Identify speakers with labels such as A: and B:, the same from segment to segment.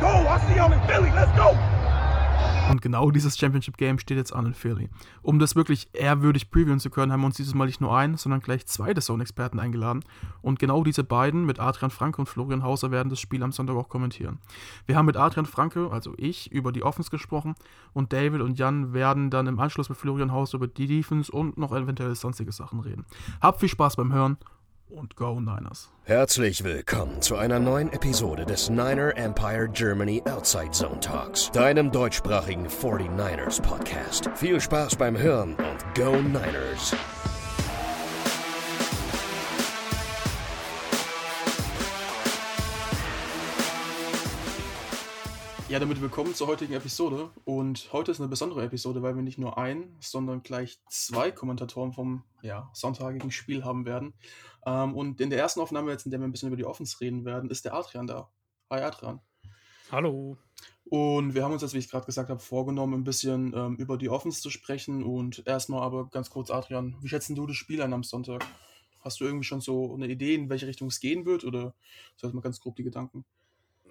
A: go! I see y'all in Philly. Let's go!
B: Und genau dieses Championship Game steht jetzt an in Philly. Um das wirklich ehrwürdig previewen zu können, haben wir uns dieses Mal nicht nur einen, sondern gleich zwei The Zone-Experten eingeladen. Und genau diese beiden, mit Adrian Franke und Florian Hauser, werden das Spiel am Sonntag auch kommentieren. Wir haben mit Adrian Franke, also ich, über die Offense gesprochen und David und Jan werden dann im Anschluss mit Florian Hauser über die Defense und noch eventuell sonstige Sachen reden. Habt viel Spaß beim Hören und Go Niners.
C: Herzlich willkommen zu einer neuen Episode des Niner Empire Germany Outside Zone Talks, deinem deutschsprachigen 49ers Podcast. Viel Spaß beim Hören und Go Niners!
B: Ja, damit willkommen zur heutigen Episode. Und heute ist eine besondere Episode, weil wir nicht nur ein, sondern gleich zwei Kommentatoren vom ja, sonntagigen Spiel haben werden. Ähm, und in der ersten Aufnahme, jetzt, in der wir ein bisschen über die Offense reden werden, ist der Adrian da. Hi Adrian.
D: Hallo.
B: Und wir haben uns jetzt, wie ich gerade gesagt habe, vorgenommen, ein bisschen ähm, über die Offense zu sprechen. Und erstmal aber ganz kurz, Adrian, wie schätzen du das Spiel ein am Sonntag? Hast du irgendwie schon so eine Idee, in welche Richtung es gehen wird? Oder so mal ganz grob die Gedanken?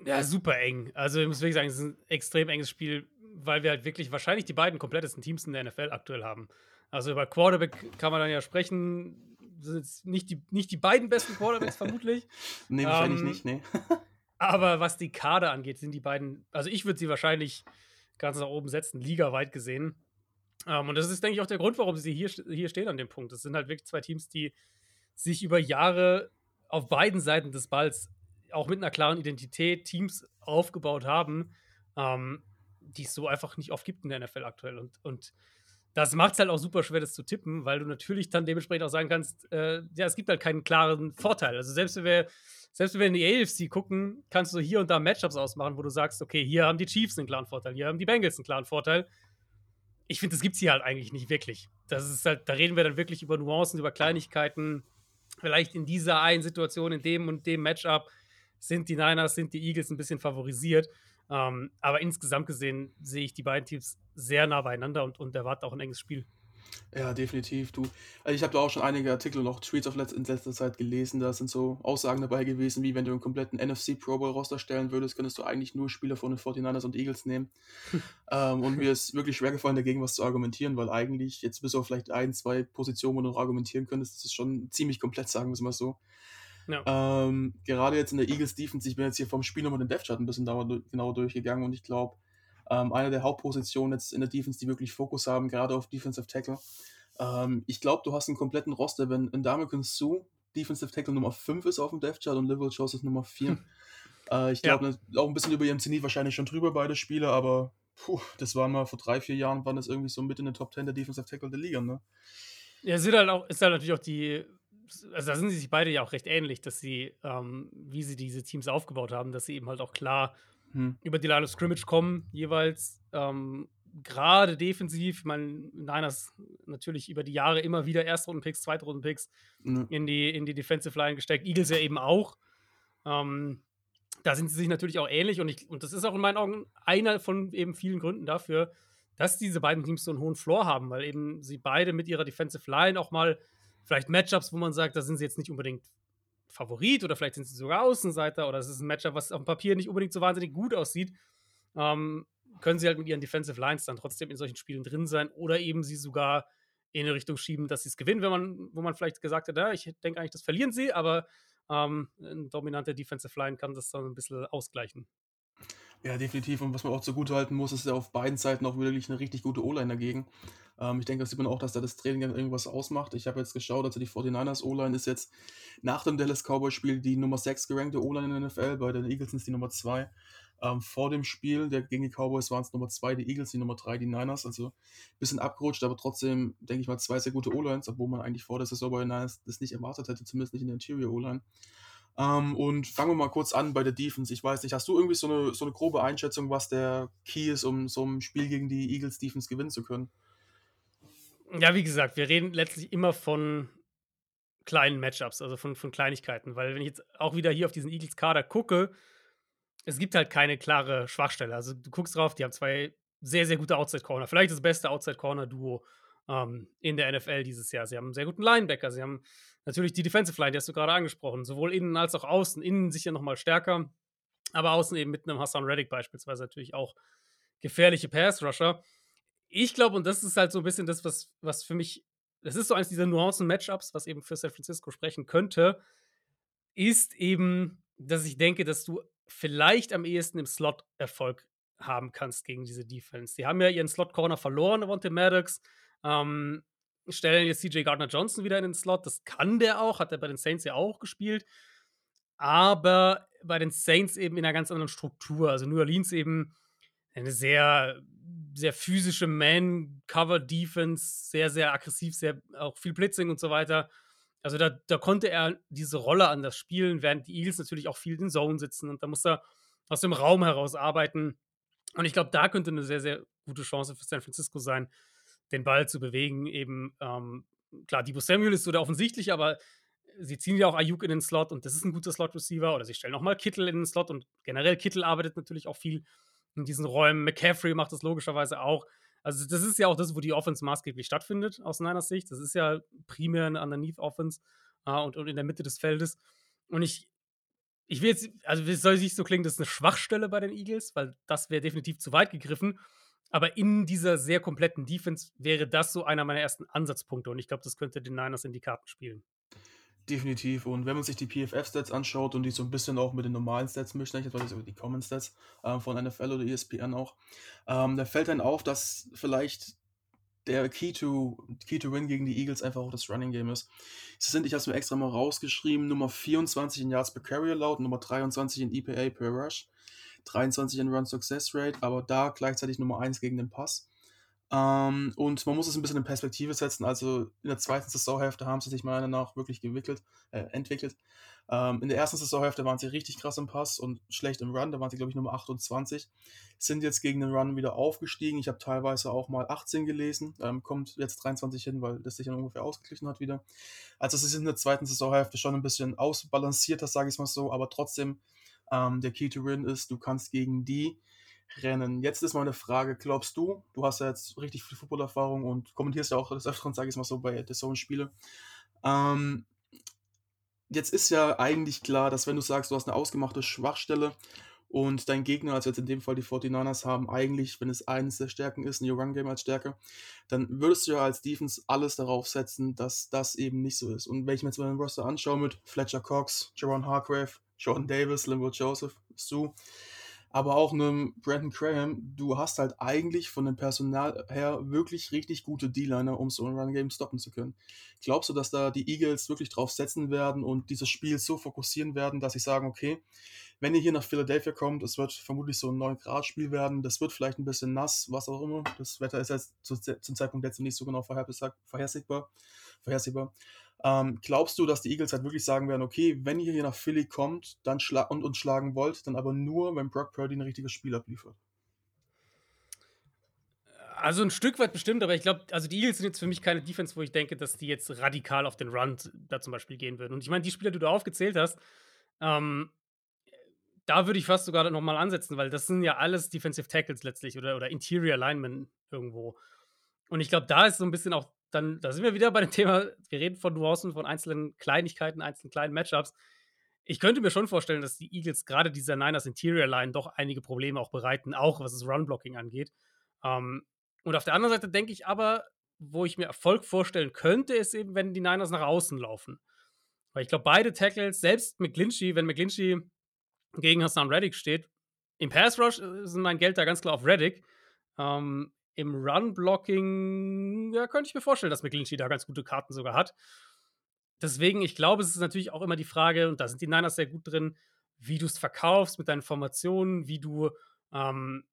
D: Ja, super eng. Also ich muss wirklich sagen, es ist ein extrem enges Spiel, weil wir halt wirklich wahrscheinlich die beiden komplettesten Teams in der NFL aktuell haben. Also über Quarterback kann man dann ja sprechen. Das sind jetzt nicht die, nicht die beiden besten Quarterbacks vermutlich.
B: nee, wahrscheinlich ähm, nicht, nee.
D: aber was die Kader angeht, sind die beiden, also ich würde sie wahrscheinlich ganz nach oben setzen, ligaweit gesehen. Um, und das ist, denke ich, auch der Grund, warum sie hier, hier stehen an dem Punkt. Das sind halt wirklich zwei Teams, die sich über Jahre auf beiden Seiten des Balls auch mit einer klaren Identität Teams aufgebaut haben, ähm, die es so einfach nicht oft gibt in der NFL aktuell. Und, und das macht es halt auch super schwer, das zu tippen, weil du natürlich dann dementsprechend auch sagen kannst, äh, ja, es gibt halt keinen klaren Vorteil. Also selbst wenn wir, selbst wenn wir in die AFC gucken, kannst du hier und da Matchups ausmachen, wo du sagst, okay, hier haben die Chiefs einen klaren Vorteil, hier haben die Bengals einen klaren Vorteil. Ich finde, das gibt es hier halt eigentlich nicht wirklich. Das ist halt, da reden wir dann wirklich über Nuancen, über Kleinigkeiten. Vielleicht in dieser einen Situation, in dem und dem Matchup sind die Niners, sind die Eagles ein bisschen favorisiert. Ähm, aber insgesamt gesehen sehe ich die beiden Teams sehr nah beieinander und, und erwarte auch ein enges Spiel.
B: Ja, definitiv. Du, also ich habe da auch schon einige Artikel und auch Tweets auf letz in letzter Zeit gelesen. Da sind so Aussagen dabei gewesen, wie wenn du einen kompletten NFC Pro Bowl Roster stellen würdest, könntest du eigentlich nur Spieler von den 49ers und Eagles nehmen. ähm, und mir ist wirklich schwer gefallen, dagegen was zu argumentieren, weil eigentlich jetzt bis auf vielleicht ein, zwei Positionen, wo du noch argumentieren könntest, das ist schon ziemlich komplett, sagen wir es mal so. Ja. Ähm, gerade jetzt in der Eagles Defense, ich bin jetzt hier vom Spiel nochmal den Death Chart ein bisschen genauer durchgegangen und ich glaube, ähm, eine der Hauptpositionen jetzt in der Defense, die wirklich Fokus haben, gerade auf Defensive Tackle. Ähm, ich glaube, du hast einen kompletten Roster, wenn Ndamukong Sue Defensive Tackle Nummer 5 ist auf dem Death Chart und Liverpool Joseph Nummer 4. Hm. Äh, ich glaube, ja. auch ein bisschen über ihrem Zenit wahrscheinlich schon drüber, beide Spiele, aber puh, das waren mal vor drei, vier Jahren, waren das irgendwie so mit in den Top 10 der Defensive Tackle der Liga, ne?
D: Ja, sind halt auch, ist halt natürlich auch die also da sind sie sich beide ja auch recht ähnlich, dass sie, ähm, wie sie diese Teams aufgebaut haben, dass sie eben halt auch klar hm. über die Line of Scrimmage kommen, jeweils. Ähm, Gerade defensiv, man Niners natürlich über die Jahre immer wieder Erstrunden-Picks, Zweitrunden-Picks mhm. in, die, in die Defensive Line gesteckt. Eagles ja eben auch. Ähm, da sind sie sich natürlich auch ähnlich und, ich, und das ist auch in meinen Augen einer von eben vielen Gründen dafür, dass diese beiden Teams so einen hohen Floor haben, weil eben sie beide mit ihrer Defensive Line auch mal vielleicht Matchups, wo man sagt, da sind sie jetzt nicht unbedingt Favorit oder vielleicht sind sie sogar Außenseiter oder es ist ein Matchup, was auf dem Papier nicht unbedingt so wahnsinnig gut aussieht, ähm, können sie halt mit ihren Defensive Lines dann trotzdem in solchen Spielen drin sein oder eben sie sogar in eine Richtung schieben, dass sie es gewinnen, wenn man, wo man vielleicht gesagt hat, ja, ich denke eigentlich, das verlieren sie, aber ähm, ein dominanter Defensive Line kann das dann ein bisschen ausgleichen.
B: Ja, definitiv. Und was man auch zugute halten muss, ist ja auf beiden Seiten auch wirklich eine richtig gute O-Line dagegen. Ähm, ich denke, das sieht man auch, dass da das Training dann irgendwas ausmacht. Ich habe jetzt geschaut, also die 49ers O-Line ist jetzt nach dem Dallas Cowboys-Spiel die Nummer 6 gerankte O-Line in der NFL, bei den Eagles sind es die Nummer 2. Ähm, vor dem Spiel der, gegen die Cowboys waren es Nummer 2, die Eagles, die Nummer 3, die Niners. Also ein bisschen abgerutscht, aber trotzdem, denke ich mal, zwei sehr gute O-Lines, obwohl man eigentlich vor der Saison bei den Niners das nicht erwartet hätte, zumindest nicht in der Interior O-Line. Ähm, und fangen wir mal kurz an bei der Defense. Ich weiß nicht, hast du irgendwie so eine, so eine grobe Einschätzung, was der Key ist, um so ein Spiel gegen die Eagles Defense gewinnen zu können?
D: Ja, wie gesagt, wir reden letztlich immer von kleinen Matchups, also von, von Kleinigkeiten, weil wenn ich jetzt auch wieder hier auf diesen Eagles-Kader gucke, es gibt halt keine klare Schwachstelle. Also du guckst drauf, die haben zwei sehr, sehr gute Outside-Corner, vielleicht das beste Outside-Corner-Duo ähm, in der NFL dieses Jahr. Sie haben einen sehr guten Linebacker, sie haben natürlich die Defensive Line, die hast du gerade angesprochen, sowohl innen als auch außen. Innen sicher nochmal stärker. Aber außen eben mit einem Hassan Reddick beispielsweise natürlich auch gefährliche Pass-Rusher. Ich glaube, und das ist halt so ein bisschen das, was, was für mich, das ist so eines dieser Nuancen-Matchups, was eben für San Francisco sprechen könnte, ist eben, dass ich denke, dass du vielleicht am ehesten im Slot Erfolg haben kannst gegen diese Defense. Die haben ja ihren Slot-Corner verloren, Avante Maddox. Ähm, stellen jetzt CJ Gardner Johnson wieder in den Slot. Das kann der auch, hat er bei den Saints ja auch gespielt. Aber bei den Saints eben in einer ganz anderen Struktur. Also New Orleans eben eine sehr, sehr physische Man-Cover-Defense, sehr, sehr aggressiv, sehr auch viel Blitzing und so weiter. Also da, da konnte er diese Rolle anders spielen, während die Eagles natürlich auch viel in Zone sitzen und da muss er aus dem Raum heraus arbeiten. Und ich glaube, da könnte eine sehr, sehr gute Chance für San Francisco sein, den Ball zu bewegen. Eben, ähm, klar, Debo Samuel ist so der offensichtliche, aber sie ziehen ja auch Ayuk in den Slot und das ist ein guter Slot-Receiver. Oder sie stellen auch mal Kittel in den Slot und generell Kittel arbeitet natürlich auch viel in diesen Räumen. McCaffrey macht das logischerweise auch. Also, das ist ja auch das, wo die Offense maßgeblich stattfindet, aus meiner Sicht. Das ist ja primär eine Underneath-Offense äh, und, und in der Mitte des Feldes. Und ich, ich will jetzt, also es soll nicht so klingen, das ist eine Schwachstelle bei den Eagles, weil das wäre definitiv zu weit gegriffen. Aber in dieser sehr kompletten Defense wäre das so einer meiner ersten Ansatzpunkte. Und ich glaube, das könnte den Niners in die Karten spielen.
B: Definitiv. Und wenn man sich die PFF-Stats anschaut und die so ein bisschen auch mit den normalen Stats mischt, nicht etwa die Common Stats äh, von NFL oder ESPN auch, ähm, da fällt dann auf, dass vielleicht der Key to, Key to Win gegen die Eagles einfach auch das Running Game ist. Sie sind, ich habe es mir extra mal rausgeschrieben, Nummer 24 in Yards per Carrier laut, Nummer 23 in EPA per Rush, 23 in Run Success Rate, aber da gleichzeitig Nummer 1 gegen den Pass. Ähm, und man muss es ein bisschen in Perspektive setzen. Also in der zweiten Saisonhälfte haben sie sich meiner Meinung nach wirklich gewickelt, äh, entwickelt. Ähm, in der ersten Saisonhälfte waren sie richtig krass im Pass und schlecht im Run. Da waren sie, glaube ich, Nummer 28. Sind jetzt gegen den Run wieder aufgestiegen. Ich habe teilweise auch mal 18 gelesen. Ähm, kommt jetzt 23 hin, weil das sich dann ungefähr ausgeglichen hat wieder. Also sie sind in der zweiten Saisonhälfte schon ein bisschen ausbalancierter, sage ich mal so. Aber trotzdem, ähm, der Key to Win ist, du kannst gegen die Rennen. Jetzt ist meine Frage, glaubst du, du hast ja jetzt richtig viel Footballerfahrung und kommentierst ja auch das Öfteren, sage ich mal so, bei The Zone-Spiele. Ähm, jetzt ist ja eigentlich klar, dass wenn du sagst, du hast eine ausgemachte Schwachstelle und dein Gegner, also jetzt in dem Fall die 49ers, haben eigentlich, wenn es eines der Stärken ist, ein Run-Game als Stärke, dann würdest du ja als Defense alles darauf setzen, dass das eben nicht so ist. Und wenn ich mir jetzt mal den Roster anschaue mit Fletcher Cox, Jaron Hargrave, Jordan Davis, Limbo Joseph, Sue, aber auch einem Brandon Graham, du hast halt eigentlich von dem Personal her wirklich richtig gute D-Liner, um so ein Run-Game stoppen zu können. Glaubst du, dass da die Eagles wirklich drauf setzen werden und dieses Spiel so fokussieren werden, dass sie sagen, okay, wenn ihr hier nach Philadelphia kommt, es wird vermutlich so ein 9-Grad-Spiel werden, das wird vielleicht ein bisschen nass, was auch immer. Das Wetter ist jetzt zu, zum Zeitpunkt jetzt nicht so genau vorhersehbar. Vorhersehbar. Ähm, glaubst du, dass die Eagles halt wirklich sagen werden, okay, wenn ihr hier nach Philly kommt dann und uns schlagen wollt, dann aber nur, wenn Brock Purdy ein richtiges Spiel abliefert?
D: Also ein Stück weit bestimmt, aber ich glaube, also die Eagles sind jetzt für mich keine Defense, wo ich denke, dass die jetzt radikal auf den Run da zum Beispiel gehen würden. Und ich meine, die Spieler, die du aufgezählt hast, ähm, da würde ich fast sogar nochmal ansetzen, weil das sind ja alles Defensive Tackles letztlich oder, oder Interior Linemen irgendwo. Und ich glaube, da ist so ein bisschen auch dann, da sind wir wieder bei dem Thema, wir reden von Nuancen, von einzelnen Kleinigkeiten, einzelnen kleinen Matchups. Ich könnte mir schon vorstellen, dass die Eagles gerade dieser Niners Interior Line doch einige Probleme auch bereiten, auch was das Run-Blocking angeht. Ähm, und auf der anderen Seite denke ich aber, wo ich mir Erfolg vorstellen könnte, ist eben, wenn die Niners nach außen laufen. Weil ich glaube, beide Tackles, selbst McGlinchey, wenn McGlinchey gegen Hassan Reddick steht, im Pass Rush äh, ist mein Geld da ganz klar auf Reddick. Ähm, im Run-Blocking, ja, könnte ich mir vorstellen, dass McGlinchey da ganz gute Karten sogar hat. Deswegen, ich glaube, es ist natürlich auch immer die Frage, und da sind die Niners sehr gut drin, wie du es verkaufst mit deinen Formationen, wie du ähm,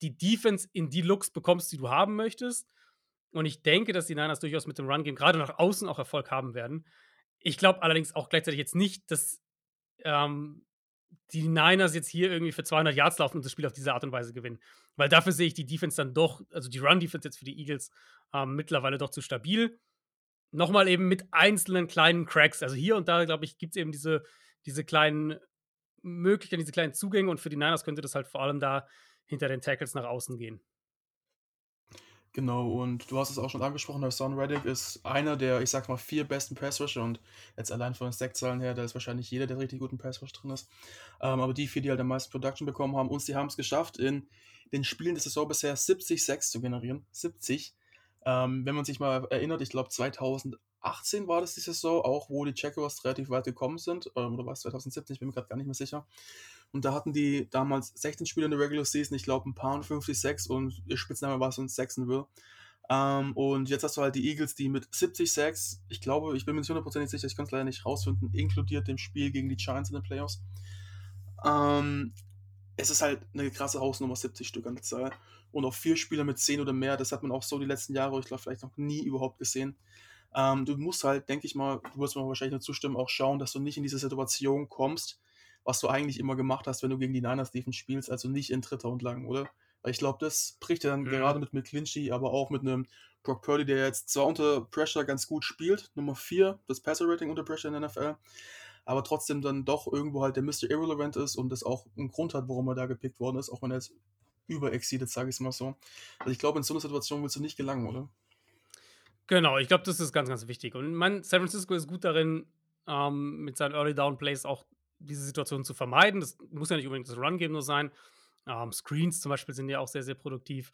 D: die Defense in die Looks bekommst, die du haben möchtest. Und ich denke, dass die Niners durchaus mit dem Run-Game gerade nach außen auch Erfolg haben werden. Ich glaube allerdings auch gleichzeitig jetzt nicht, dass ähm, die Niners jetzt hier irgendwie für 200 Yards laufen und das Spiel auf diese Art und Weise gewinnen. Weil dafür sehe ich die Defense dann doch, also die Run-Defense jetzt für die Eagles ähm, mittlerweile doch zu stabil. Nochmal eben mit einzelnen kleinen Cracks. Also hier und da, glaube ich, gibt es eben diese, diese kleinen Möglichkeiten, diese kleinen Zugänge und für die Niners könnte das halt vor allem da hinter den Tackles nach außen gehen.
B: Genau, und du hast es auch schon angesprochen, der Son Reddick ist einer der, ich sag mal, vier besten Passrusher und jetzt allein von den Stackzahlen her, da ist wahrscheinlich jeder, der richtig guten Passrush drin ist. Ähm, aber die vier, die halt am meisten Production bekommen haben, und sie haben es geschafft, in den Spielen der Saison bisher 70 Sacks zu generieren. 70. Ähm, wenn man sich mal erinnert, ich glaube 2018 war das die Saison, auch wo die Jaguars relativ weit gekommen sind, ähm, oder war es 2017, ich bin mir gerade gar nicht mehr sicher. Und da hatten die damals 16 Spiele in der Regular Season, ich glaube ein paar und 56 und ihr Spitzname war so ein Saxonville. Ähm, und jetzt hast du halt die Eagles, die mit 70 Sacks, ich glaube, ich bin mir nicht hundertprozentig sicher, ich kann es leider nicht rausfinden, inkludiert dem Spiel gegen die Giants in den Playoffs. Ähm, es ist halt eine krasse Hausnummer, 70 Stück an der Zahl. Und auch vier Spieler mit 10 oder mehr, das hat man auch so die letzten Jahre, ich glaube, vielleicht noch nie überhaupt gesehen. Ähm, du musst halt, denke ich mal, du wirst mir wahrscheinlich nur zustimmen, auch schauen, dass du nicht in diese Situation kommst, was du eigentlich immer gemacht hast, wenn du gegen die Niners Defense spielst, also nicht in dritter und lang, oder? Weil ich glaube, das bricht ja dann mhm. gerade mit McClinchy, aber auch mit einem Brock Purdy, der jetzt zwar unter Pressure ganz gut spielt, Nummer 4, das Passer Rating unter Pressure in der NFL, aber trotzdem dann doch irgendwo halt der Mr. Irrelevant ist und das auch einen Grund hat, warum er da gepickt worden ist, auch wenn er jetzt überexceeded, sage ich es mal so. Also ich glaube, in so einer Situation willst du nicht gelangen, oder?
D: Genau, ich glaube, das ist ganz, ganz wichtig. Und man, San Francisco ist gut darin, ähm, mit seinen Early Down Plays auch diese Situation zu vermeiden. Das muss ja nicht unbedingt das Run-Game nur sein. Ähm, Screens zum Beispiel sind ja auch sehr, sehr produktiv.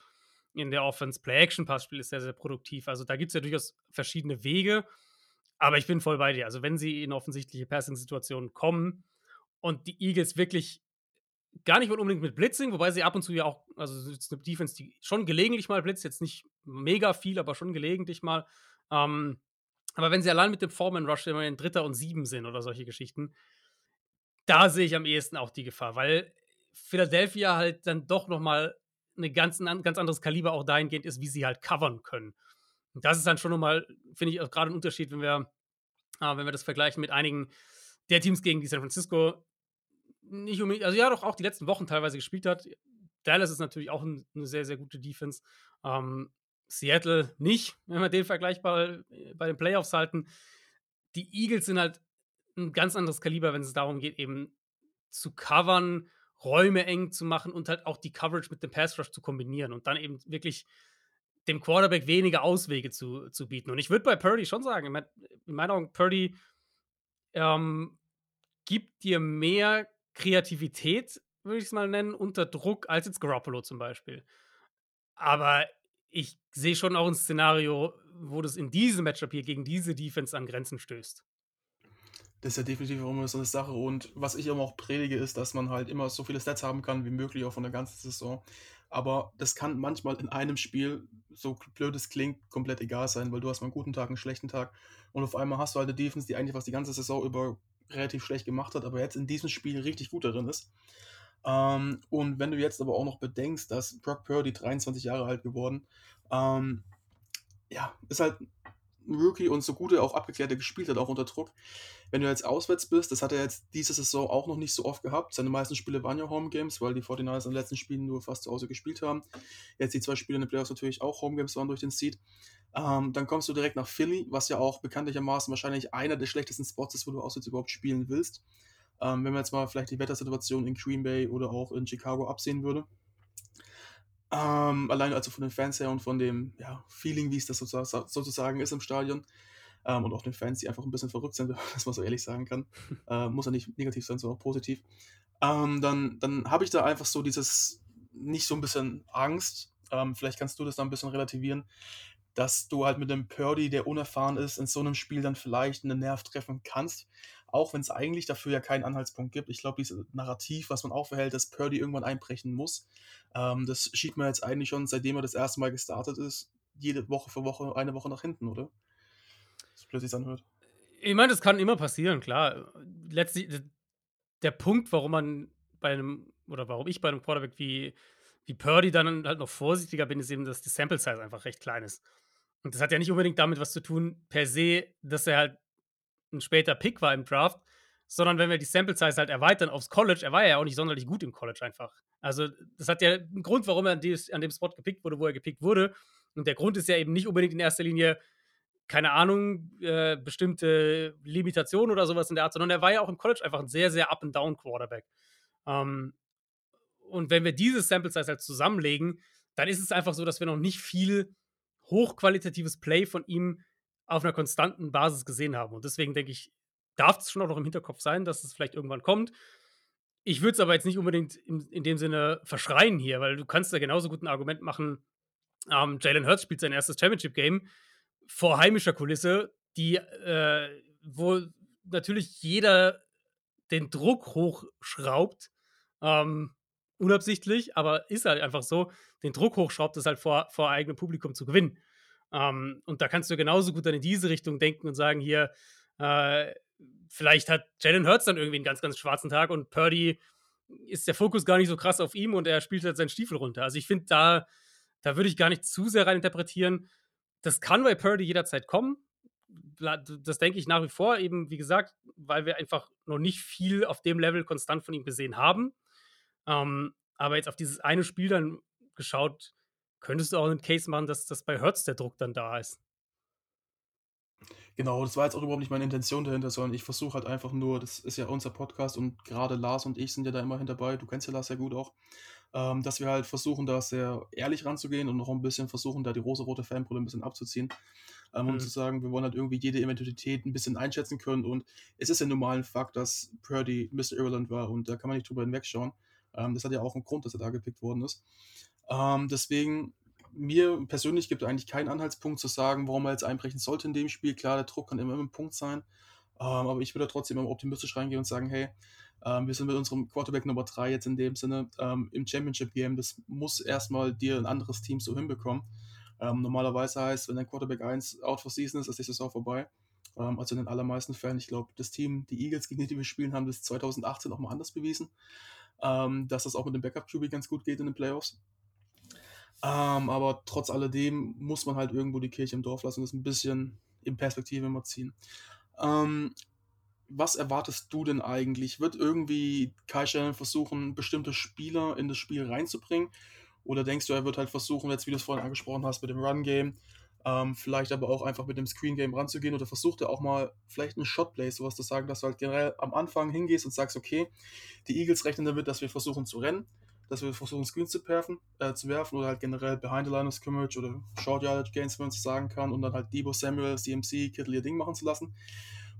D: In der Offense Play-Action-Passspiel ist sehr, sehr produktiv. Also da gibt es ja durchaus verschiedene Wege. Aber ich bin voll bei dir. Also wenn sie in offensichtliche Passing-Situationen kommen und die Eagles wirklich gar nicht unbedingt mit Blitzing, wobei sie ab und zu ja auch, also es ist eine Defense, die schon gelegentlich mal blitzt, jetzt nicht mega viel, aber schon gelegentlich mal. Ähm, aber wenn sie allein mit dem Foreman Rush immer in Dritter und Sieben sind oder solche Geschichten, da sehe ich am ehesten auch die Gefahr, weil Philadelphia halt dann doch nochmal eine ganz, ein ganz anderes Kaliber auch dahingehend ist, wie sie halt covern können. Und das ist dann schon nochmal, finde ich, gerade ein Unterschied, wenn wir, äh, wenn wir das vergleichen mit einigen der Teams, gegen die San Francisco nicht unbedingt, also ja, doch auch die letzten Wochen teilweise gespielt hat. Dallas ist natürlich auch ein, eine sehr, sehr gute Defense. Ähm, Seattle nicht, wenn wir den Vergleich bei, bei den Playoffs halten. Die Eagles sind halt ein ganz anderes Kaliber, wenn es darum geht, eben zu covern, Räume eng zu machen und halt auch die Coverage mit dem Pass Rush zu kombinieren und dann eben wirklich dem Quarterback weniger Auswege zu, zu bieten. Und ich würde bei Purdy schon sagen, in meinen Augen, Purdy ähm, gibt dir mehr Kreativität, würde ich es mal nennen, unter Druck als jetzt Garoppolo zum Beispiel. Aber ich sehe schon auch ein Szenario, wo das in diesem Matchup hier gegen diese Defense an Grenzen stößt.
B: Das ist ja definitiv immer so eine Sache. Und was ich immer auch predige, ist, dass man halt immer so viele Stats haben kann wie möglich, auch von der ganzen Saison. Aber das kann manchmal in einem Spiel, so blöd es klingt, komplett egal sein, weil du hast mal einen guten Tag, einen schlechten Tag. Und auf einmal hast du halt eine Defense, die eigentlich was die ganze Saison über relativ schlecht gemacht hat, aber jetzt in diesem Spiel richtig gut darin ist. Ähm, und wenn du jetzt aber auch noch bedenkst, dass Brock Purdy 23 Jahre alt geworden, ähm, ja, ist halt Rookie und so gut er auch abgeklärte gespielt hat, auch unter Druck. Wenn du jetzt auswärts bist, das hat er jetzt diese Saison auch noch nicht so oft gehabt. Seine meisten Spiele waren ja Home Games, weil die 49ers in den letzten Spielen nur fast zu Hause gespielt haben. Jetzt die zwei Spiele in den Playoffs natürlich auch Home Games waren durch den Seed. Ähm, dann kommst du direkt nach Philly, was ja auch bekanntlichermaßen wahrscheinlich einer der schlechtesten Spots ist, wo du auswärts überhaupt spielen willst. Ähm, wenn man jetzt mal vielleicht die Wettersituation in Green Bay oder auch in Chicago absehen würde. Ähm, allein also von den Fans her und von dem ja, Feeling, wie es das sozusagen ist im Stadion. Ähm, und auch den Fans, die einfach ein bisschen verrückt sind, wenn man so ehrlich sagen kann. Äh, muss ja nicht negativ sein, sondern auch positiv. Ähm, dann dann habe ich da einfach so dieses, nicht so ein bisschen Angst. Ähm, vielleicht kannst du das da ein bisschen relativieren, dass du halt mit dem Purdy, der unerfahren ist, in so einem Spiel dann vielleicht einen Nerv treffen kannst. Auch wenn es eigentlich dafür ja keinen Anhaltspunkt gibt. Ich glaube, dieses Narrativ, was man auch verhält, dass Purdy irgendwann einbrechen muss, ähm, das schiebt man jetzt eigentlich schon, seitdem er das erste Mal gestartet ist, jede Woche für Woche, eine Woche nach hinten, oder? So plötzlich anhört.
D: Ich meine, das kann immer passieren, klar. Letztlich, der Punkt, warum man bei einem, oder warum ich bei einem Quarterback wie, wie Purdy dann halt noch vorsichtiger bin, ist eben, dass die Sample Size einfach recht klein ist. Und das hat ja nicht unbedingt damit was zu tun, per se, dass er halt ein später Pick war im Draft, sondern wenn wir die Sample Size halt erweitern aufs College, er war ja auch nicht sonderlich gut im College einfach. Also, das hat ja einen Grund, warum er an, die, an dem Spot gepickt wurde, wo er gepickt wurde. Und der Grund ist ja eben nicht unbedingt in erster Linie, keine Ahnung, äh, bestimmte Limitationen oder sowas in der Art, sondern er war ja auch im College einfach ein sehr, sehr up-and-down-Quarterback. Ähm, und wenn wir diese Sample Size halt zusammenlegen, dann ist es einfach so, dass wir noch nicht viel hochqualitatives Play von ihm auf einer konstanten Basis gesehen haben. Und deswegen denke ich, darf es schon auch noch im Hinterkopf sein, dass es vielleicht irgendwann kommt. Ich würde es aber jetzt nicht unbedingt in, in, dem Sinne verschreien hier, weil du kannst da genauso gut ein Argument machen. Ähm, Jalen Hurts spielt sein erstes Championship-Game vor heimischer Kulisse, die, äh, wo natürlich jeder den Druck hochschraubt, ähm, unabsichtlich, aber ist halt einfach so, den Druck hochschraubt, das halt vor, vor eigenem Publikum zu gewinnen. Ähm, und da kannst du genauso gut dann in diese Richtung denken und sagen, hier, äh, vielleicht hat Jalen Hurts dann irgendwie einen ganz, ganz schwarzen Tag und Purdy ist der Fokus gar nicht so krass auf ihm und er spielt halt seinen Stiefel runter. Also ich finde, da, da würde ich gar nicht zu sehr rein interpretieren. Das kann bei Purdy jederzeit kommen. Das denke ich nach wie vor, eben wie gesagt, weil wir einfach noch nicht viel auf dem Level konstant von ihm gesehen haben. Ähm, aber jetzt auf dieses eine Spiel dann geschaut, könntest du auch einen Case machen, dass, dass bei Hertz der Druck dann da ist.
B: Genau, das war jetzt auch überhaupt nicht meine Intention dahinter, sondern ich versuche halt einfach nur, das ist ja unser Podcast und gerade Lars und ich sind ja da immerhin dabei, du kennst ja Lars sehr gut auch, ähm, dass wir halt versuchen, da sehr ehrlich ranzugehen und noch ein bisschen versuchen, da die rosa-rote Fanbrille ein bisschen abzuziehen ähm, mhm. und zu sagen, wir wollen halt irgendwie jede Eventualität ein bisschen einschätzen können und es ist ja normal ein Fakt, dass Purdy Mr. Irland war und da kann man nicht drüber hinwegschauen. Ähm, das hat ja auch einen Grund, dass er da gepickt worden ist. Ähm, deswegen mir persönlich gibt es eigentlich keinen Anhaltspunkt zu sagen, warum er jetzt einbrechen sollte in dem Spiel. Klar, der Druck kann immer ein Punkt sein, ähm, aber ich würde trotzdem optimistisch reingehen und sagen, hey, ähm, wir sind mit unserem Quarterback Nummer 3 jetzt in dem Sinne ähm, im Championship Game. Das muss erstmal dir ein anderes Team so hinbekommen. Ähm, normalerweise heißt, wenn dein Quarterback 1 out for season ist, ist die Saison vorbei. Ähm, also in den allermeisten Fällen, ich glaube, das Team, die Eagles, gegen die wir spielen, haben das 2018 auch mal anders bewiesen, ähm, dass das auch mit dem Backup-QB ganz gut geht in den Playoffs. Ähm, aber trotz alledem muss man halt irgendwo die Kirche im Dorf lassen und das ein bisschen in Perspektive immer ziehen. Ähm, was erwartest du denn eigentlich? Wird irgendwie Kai Shannon versuchen, bestimmte Spieler in das Spiel reinzubringen? Oder denkst du, er wird halt versuchen, jetzt wie du es vorhin angesprochen hast, mit dem Run-Game, ähm, vielleicht aber auch einfach mit dem Screen-Game ranzugehen? Oder versucht er auch mal vielleicht einen Shot-Play, sowas zu sagen, dass du halt generell am Anfang hingehst und sagst, okay, die Eagles rechnen damit, dass wir versuchen zu rennen dass wir versuchen, Screens zu, werfen, äh, zu werfen oder halt generell behind the line of scrimmage oder short yardage gains, wenn man es sagen kann, und dann halt Debo Samuel, CMC, Kittle ihr Ding machen zu lassen?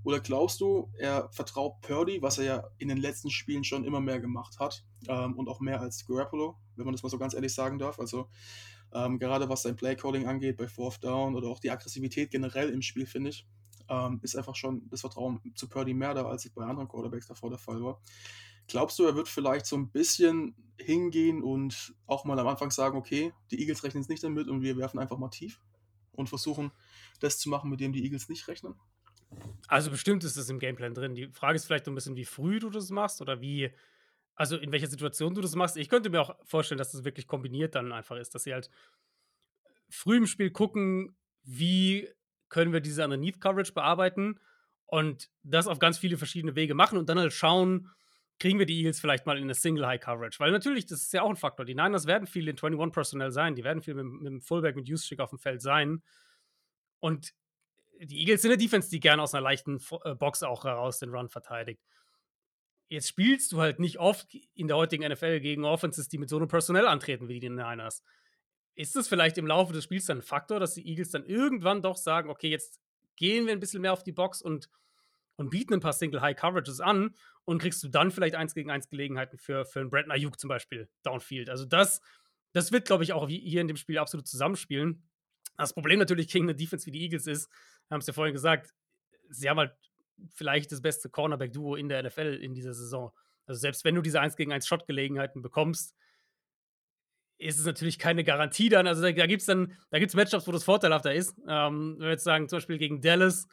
B: Oder glaubst du, er vertraut Purdy, was er ja in den letzten Spielen schon immer mehr gemacht hat ähm, und auch mehr als Garoppolo, wenn man das mal so ganz ehrlich sagen darf? Also ähm, gerade was sein Playcalling angeht bei Fourth Down oder auch die Aggressivität generell im Spiel, finde ich, ähm, ist einfach schon das Vertrauen zu Purdy mehr da, als es bei anderen Quarterbacks davor der Fall war. Glaubst du, er wird vielleicht so ein bisschen hingehen und auch mal am Anfang sagen, okay, die Eagles rechnen es nicht damit und wir werfen einfach mal tief und versuchen, das zu machen, mit dem die Eagles nicht rechnen?
D: Also bestimmt ist das im Gameplan drin. Die Frage ist vielleicht ein bisschen, wie früh du das machst oder wie, also in welcher Situation du das machst. Ich könnte mir auch vorstellen, dass das wirklich kombiniert dann einfach ist, dass sie halt früh im Spiel gucken, wie können wir diese Underneath Coverage bearbeiten und das auf ganz viele verschiedene Wege machen und dann halt schauen, kriegen wir die Eagles vielleicht mal in eine Single High Coverage. Weil natürlich, das ist ja auch ein Faktor. Die Niners werden viel in 21 Personnel sein. Die werden viel mit, mit dem Fullback, mit Juszczyk auf dem Feld sein. Und die Eagles sind eine Defense, die gerne aus einer leichten äh, Box auch heraus den Run verteidigt. Jetzt spielst du halt nicht oft in der heutigen NFL gegen Offenses, die mit so einem Personell antreten wie die Niners. Ist das vielleicht im Laufe des Spiels dann ein Faktor, dass die Eagles dann irgendwann doch sagen, okay, jetzt gehen wir ein bisschen mehr auf die Box und, und bieten ein paar Single High Coverages an und kriegst du dann vielleicht eins gegen eins Gelegenheiten für, für einen Brandon Ayuk zum Beispiel downfield. Also das, das wird, glaube ich, auch hier in dem Spiel absolut zusammenspielen. Das Problem natürlich gegen eine Defense wie die Eagles ist, wir haben es ja vorhin gesagt, sie haben halt vielleicht das beste Cornerback-Duo in der NFL in dieser Saison. Also selbst wenn du diese 1 gegen 1 Shot-Gelegenheiten bekommst, ist es natürlich keine Garantie dann. Also da, da gibt es dann, da gibt es Matchups, wo das vorteilhafter ist. Ähm, wenn wir jetzt sagen, zum Beispiel gegen Dallas,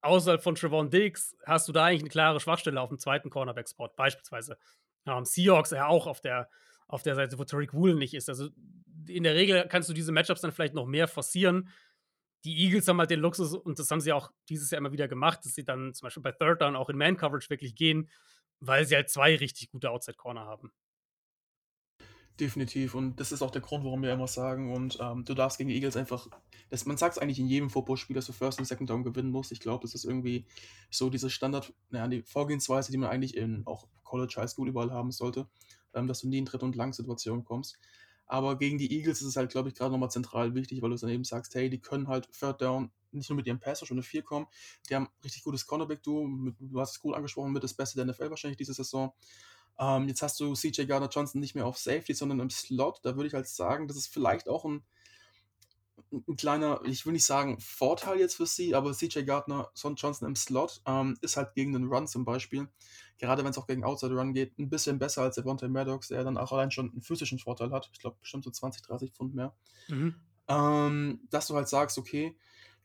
D: außerhalb von Trevon Diggs hast du da eigentlich eine klare Schwachstelle auf dem zweiten Cornerback-Spot, beispielsweise. Ähm, Seahawks ja auch auf der, auf der Seite, wo Tariq Woolen nicht ist. Also in der Regel kannst du diese Matchups dann vielleicht noch mehr forcieren. Die Eagles haben halt den Luxus, und das haben sie auch dieses Jahr immer wieder gemacht, dass sie dann zum Beispiel bei Third Down auch in Man-Coverage wirklich gehen, weil sie halt zwei richtig gute Outside-Corner haben.
B: Definitiv. Und das ist auch der Grund, warum wir immer sagen, und ähm, du darfst gegen die Eagles einfach, das, man sagt es eigentlich in jedem Footballspiel, dass du First und Second Down gewinnen musst. Ich glaube, das ist irgendwie so diese Standard, naja, die Vorgehensweise, die man eigentlich in auch College, High School überall haben sollte, ähm, dass du nie in Dritt- und Lang-Situationen kommst. Aber gegen die Eagles ist es halt, glaube ich, gerade nochmal zentral wichtig, weil du dann eben sagst, hey, die können halt Third Down nicht nur mit ihrem Pass schon eine 4 kommen, die haben richtig gutes Cornerback-Duo, du hast es gut angesprochen, mit das Beste der NFL wahrscheinlich diese Saison. Ähm, jetzt hast du CJ Gardner-Johnson nicht mehr auf Safety, sondern im Slot. Da würde ich halt sagen, das ist vielleicht auch ein ein kleiner, ich will nicht sagen Vorteil jetzt für sie, aber CJ Gardner, Son Johnson im Slot ähm, ist halt gegen den Run zum Beispiel, gerade wenn es auch gegen Outside Run geht, ein bisschen besser als der Devontae Maddox, der dann auch allein schon einen physischen Vorteil hat. Ich glaube, bestimmt so 20, 30 Pfund mehr. Mhm. Ähm, dass du halt sagst, okay,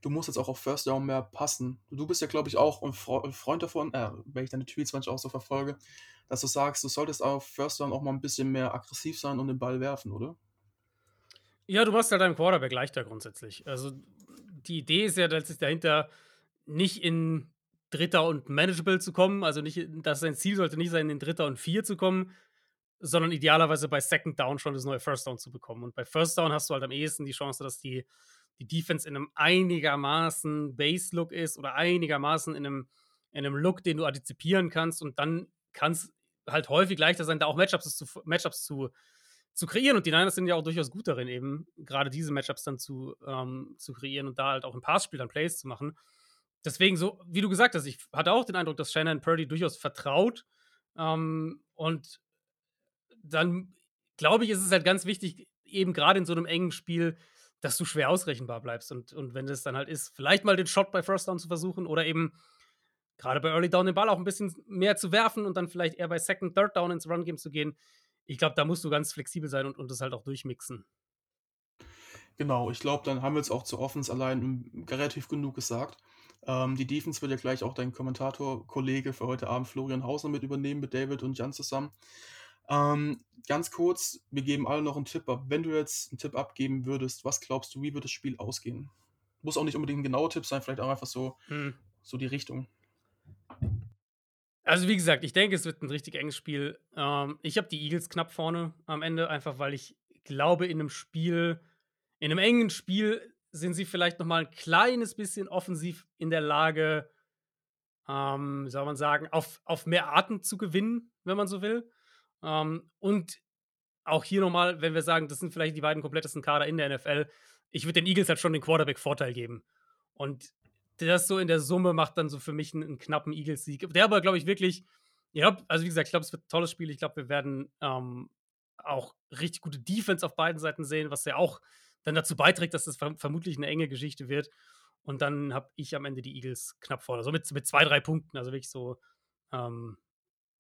B: du musst jetzt auch auf First Down mehr passen. Du bist ja, glaube ich, auch ein, Freund davon, äh, wenn ich deine Tweets manchmal auch so verfolge, dass du sagst, du solltest auf First Down auch mal ein bisschen mehr aggressiv sein und den Ball werfen, oder?
D: Ja, du machst halt deinem Quarterback leichter grundsätzlich. Also die Idee ist ja letztlich dahinter, nicht in Dritter und Manageable zu kommen. Also nicht, dass sein Ziel sollte nicht sein, in Dritter und Vier zu kommen, sondern idealerweise bei Second Down schon das neue First Down zu bekommen. Und bei First Down hast du halt am ehesten die Chance, dass die, die Defense in einem einigermaßen Base-Look ist oder einigermaßen in einem, in einem Look, den du antizipieren kannst. Und dann kann es halt häufig leichter sein, da auch Matchups zu, Matchups zu zu kreieren. Und die Niners sind ja auch durchaus gut darin, eben gerade diese Matchups dann zu, ähm, zu kreieren und da halt auch im Passspiel dann Plays zu machen. Deswegen, so, wie du gesagt hast, ich hatte auch den Eindruck, dass Shannon Purdy durchaus vertraut. Ähm, und dann glaube ich, ist es halt ganz wichtig, eben gerade in so einem engen Spiel, dass du schwer ausrechenbar bleibst. Und, und wenn das dann halt ist, vielleicht mal den Shot bei First Down zu versuchen oder eben gerade bei Early Down den Ball auch ein bisschen mehr zu werfen und dann vielleicht eher bei Second, Third Down ins Run Game zu gehen ich glaube, da musst du ganz flexibel sein und, und das halt auch durchmixen.
B: Genau, ich glaube, dann haben wir jetzt auch zu Offens allein relativ genug gesagt. Ähm, die Defense wird ja gleich auch dein Kommentator-Kollege für heute Abend Florian Hauser mit übernehmen, mit David und Jan zusammen. Ähm, ganz kurz, wir geben alle noch einen Tipp ab. Wenn du jetzt einen Tipp abgeben würdest, was glaubst du, wie wird das Spiel ausgehen? Muss auch nicht unbedingt ein genauer Tipp sein, vielleicht auch einfach so, hm. so die Richtung.
D: Also, wie gesagt, ich denke, es wird ein richtig enges Spiel. Ähm, ich habe die Eagles knapp vorne am Ende, einfach weil ich glaube, in einem Spiel, in einem engen Spiel sind sie vielleicht noch mal ein kleines bisschen offensiv in der Lage, ähm, wie soll man sagen, auf, auf mehr Arten zu gewinnen, wenn man so will. Ähm, und auch hier nochmal, wenn wir sagen, das sind vielleicht die beiden komplettesten Kader in der NFL, ich würde den Eagles halt schon den Quarterback-Vorteil geben. Und das so in der Summe macht dann so für mich einen, einen knappen Eagles-Sieg. Der aber, glaube ich, wirklich, ja, also wie gesagt, ich glaube, es wird ein tolles Spiel. Ich glaube, wir werden ähm, auch richtig gute Defense auf beiden Seiten sehen, was ja auch dann dazu beiträgt, dass das vermutlich eine enge Geschichte wird. Und dann habe ich am Ende die Eagles knapp vorne. So mit, mit zwei, drei Punkten. Also wirklich so ähm,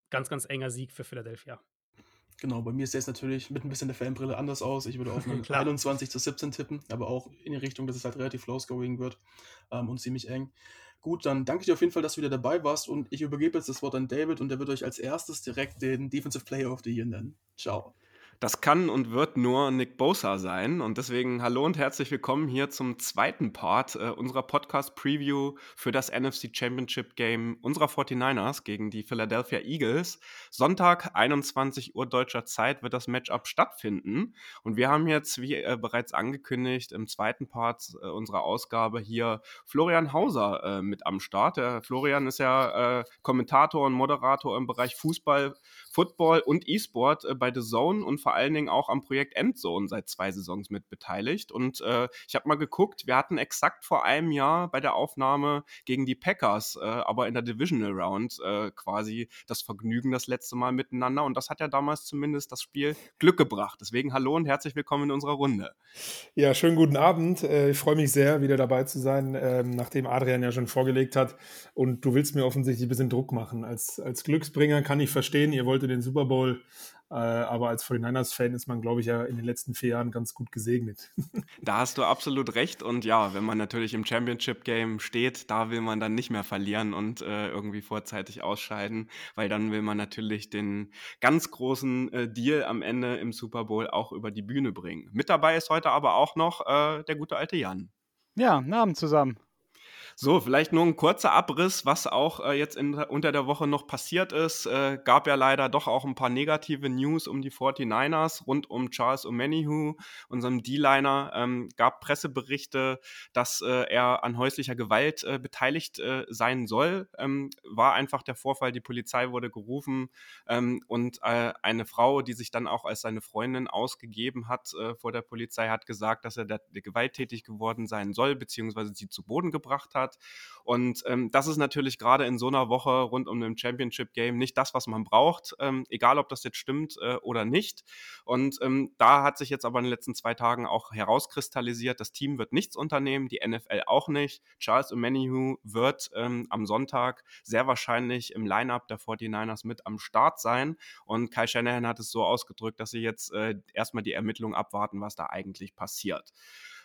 D: ganz, ganz enger Sieg für Philadelphia.
B: Genau, bei mir sieht es natürlich mit ein bisschen der Fanbrille anders aus. Ich würde auf einen 21 zu 17 tippen, aber auch in die Richtung, dass es halt relativ low-scoring wird ähm, und ziemlich eng. Gut, dann danke ich dir auf jeden Fall, dass du wieder dabei warst und ich übergebe jetzt das Wort an David und der wird euch als erstes direkt den Defensive Player of the Year nennen. Ciao.
E: Das kann und wird nur Nick Bosa sein. Und deswegen hallo und herzlich willkommen hier zum zweiten Part äh, unserer Podcast-Preview für das NFC Championship Game unserer 49ers gegen die Philadelphia Eagles. Sonntag, 21 Uhr deutscher Zeit, wird das Matchup stattfinden. Und wir haben jetzt, wie äh, bereits angekündigt, im zweiten Part äh, unserer Ausgabe hier Florian Hauser äh, mit am Start. Der Florian ist ja äh, Kommentator und Moderator im Bereich Fußball, Football und E-Sport äh, bei The Zone und vor allen Dingen auch am Projekt Endzone seit zwei Saisons mit beteiligt. Und äh, ich habe mal geguckt, wir hatten exakt vor einem Jahr bei der Aufnahme gegen die Packers, äh, aber in der Divisional Round äh, quasi das Vergnügen das letzte Mal miteinander. Und das hat ja damals zumindest das Spiel Glück gebracht. Deswegen hallo und herzlich willkommen in unserer Runde.
F: Ja, schönen guten Abend. Äh, ich freue mich sehr, wieder dabei zu sein, ähm, nachdem Adrian ja schon vorgelegt hat. Und du willst mir offensichtlich ein bisschen Druck machen. Als, als Glücksbringer kann ich verstehen, ihr wolltet den Super Bowl äh, aber als 49ers-Fan ist man, glaube ich, ja in den letzten vier Jahren ganz gut gesegnet.
E: Da hast du absolut recht. Und ja, wenn man natürlich im Championship-Game steht, da will man dann nicht mehr verlieren und äh, irgendwie vorzeitig ausscheiden, weil dann will man natürlich den ganz großen äh, Deal am Ende im Super Bowl auch über die Bühne bringen. Mit dabei ist heute aber auch noch äh, der gute alte Jan.
G: Ja, Namen zusammen.
E: So, vielleicht nur ein kurzer Abriss, was auch äh, jetzt in, unter der Woche noch passiert ist. Äh, gab ja leider doch auch ein paar negative News um die 49ers rund um Charles Omenihu, unserem D-Liner. Ähm, gab Presseberichte, dass äh, er an häuslicher Gewalt äh, beteiligt äh, sein soll. Ähm, war einfach der Vorfall, die Polizei wurde gerufen ähm, und äh, eine Frau, die sich dann auch als seine Freundin ausgegeben hat vor der Polizei, hat gesagt, dass er da gewalttätig geworden sein soll, beziehungsweise sie zu Boden gebracht hat hat. Und ähm, das ist natürlich gerade in so einer Woche rund um den Championship-Game nicht das, was man braucht, ähm, egal ob das jetzt stimmt äh, oder nicht. Und ähm, da hat sich jetzt aber in den letzten zwei Tagen auch herauskristallisiert, das Team wird nichts unternehmen, die NFL auch nicht. Charles Omenihu wird ähm, am Sonntag sehr wahrscheinlich im Lineup der 49ers mit am Start sein. Und Kai Shanahan hat es so ausgedrückt, dass sie jetzt äh, erstmal die Ermittlungen abwarten, was da eigentlich passiert.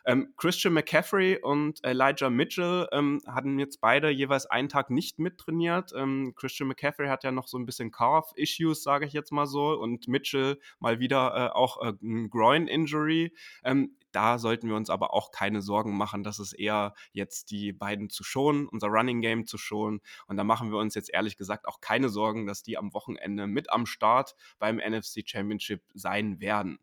E: Ähm, Christian McCaffrey und Elijah Mitchell ähm, hatten jetzt beide jeweils einen Tag nicht mittrainiert. Ähm, Christian McCaffrey hat ja noch so ein bisschen Calf-Issues, sage ich jetzt mal so, und Mitchell mal wieder äh, auch äh, ein Groin-Injury. Ähm, da sollten wir uns aber auch keine Sorgen machen, dass es eher jetzt die beiden zu schonen, unser Running Game zu schonen. Und da machen wir uns jetzt ehrlich gesagt auch keine Sorgen, dass die am Wochenende mit am Start beim NFC Championship sein werden.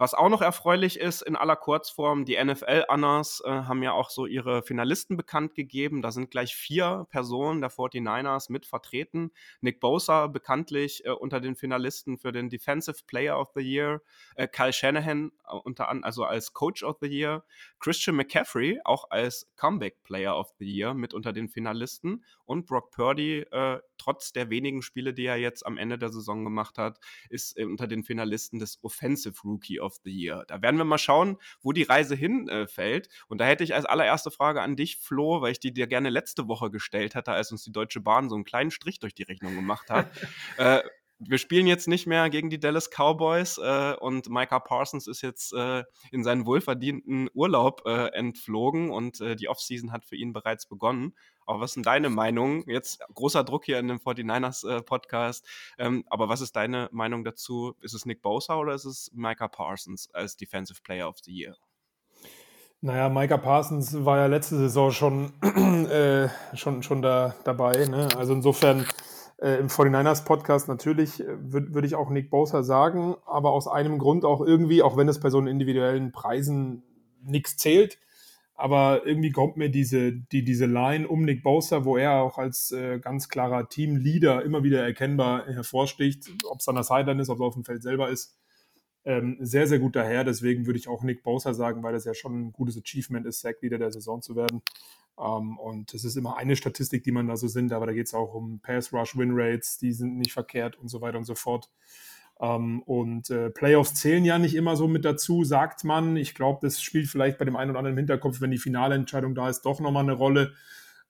E: Was auch noch erfreulich ist in aller Kurzform, die NFL-Anners äh, haben ja auch so ihre Finalisten bekannt gegeben. Da sind gleich vier Personen der 49ers mit vertreten. Nick Bosa bekanntlich äh, unter den Finalisten für den Defensive Player of the Year, äh, Kyle Shanahan äh, unter an, also als Coach of the Year, Christian McCaffrey auch als Comeback Player of the Year mit unter den Finalisten und Brock Purdy äh, trotz der wenigen Spiele, die er jetzt am Ende der Saison gemacht hat, ist äh, unter den Finalisten des Offensive Rookie of of the Year. Da werden wir mal schauen, wo die Reise hinfällt. Äh, und da hätte ich als allererste Frage an dich, Flo, weil ich die dir gerne letzte Woche gestellt hatte, als uns die Deutsche Bahn so einen kleinen Strich durch die Rechnung gemacht hat. äh, wir spielen jetzt nicht mehr gegen die Dallas Cowboys äh, und Micah Parsons ist jetzt äh, in seinen wohlverdienten Urlaub äh, entflogen und äh, die Offseason hat für ihn bereits begonnen. Aber was denn deine Meinung? Jetzt großer Druck hier in dem 49ers äh, Podcast. Ähm, aber was ist deine Meinung dazu? Ist es Nick Bosa oder ist es Micah Parsons als Defensive Player of the Year?
F: Naja, Micah Parsons war ja letzte Saison schon, äh, schon, schon da, dabei. Ne? Also insofern äh, im 49ers Podcast natürlich äh, würde würd ich auch Nick Bosa sagen, aber aus einem Grund auch irgendwie, auch wenn es bei so individuellen Preisen nichts zählt, aber irgendwie kommt mir diese, die, diese Line um Nick Bosa, wo er auch als äh, ganz klarer Teamleader immer wieder erkennbar hervorsticht, ob es an der Sideline ist, ob es auf dem Feld selber ist, ähm, sehr, sehr gut daher. Deswegen würde ich auch Nick Bosa sagen, weil das ja schon ein gutes Achievement ist, Sack-Leader der Saison zu werden. Um, ähm, und es ist immer eine Statistik, die man da so sind, aber da geht es auch um Pass-Rush-Win-Rates, die sind nicht verkehrt und so weiter und so fort. Um, ähm, und äh, Playoffs zählen ja nicht immer so mit dazu, sagt man. Ich glaube, das spielt vielleicht bei dem einen oder anderen im Hinterkopf, wenn die finale Entscheidung da ist, doch nochmal eine Rolle.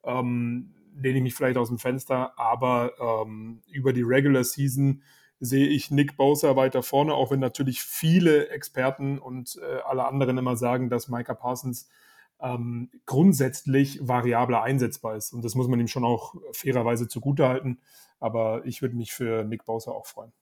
F: Ähm, lehne ich mich vielleicht aus dem Fenster, aber ähm, über die Regular Season sehe ich Nick Bosa weiter vorne, auch wenn natürlich viele Experten und äh, alle anderen immer sagen, dass Micah Parsons ähm, grundsätzlich variabler einsetzbar ist. Und das muss man ihm schon auch fairerweise zugutehalten. Aber ich würde mich für Nick Bowser auch freuen.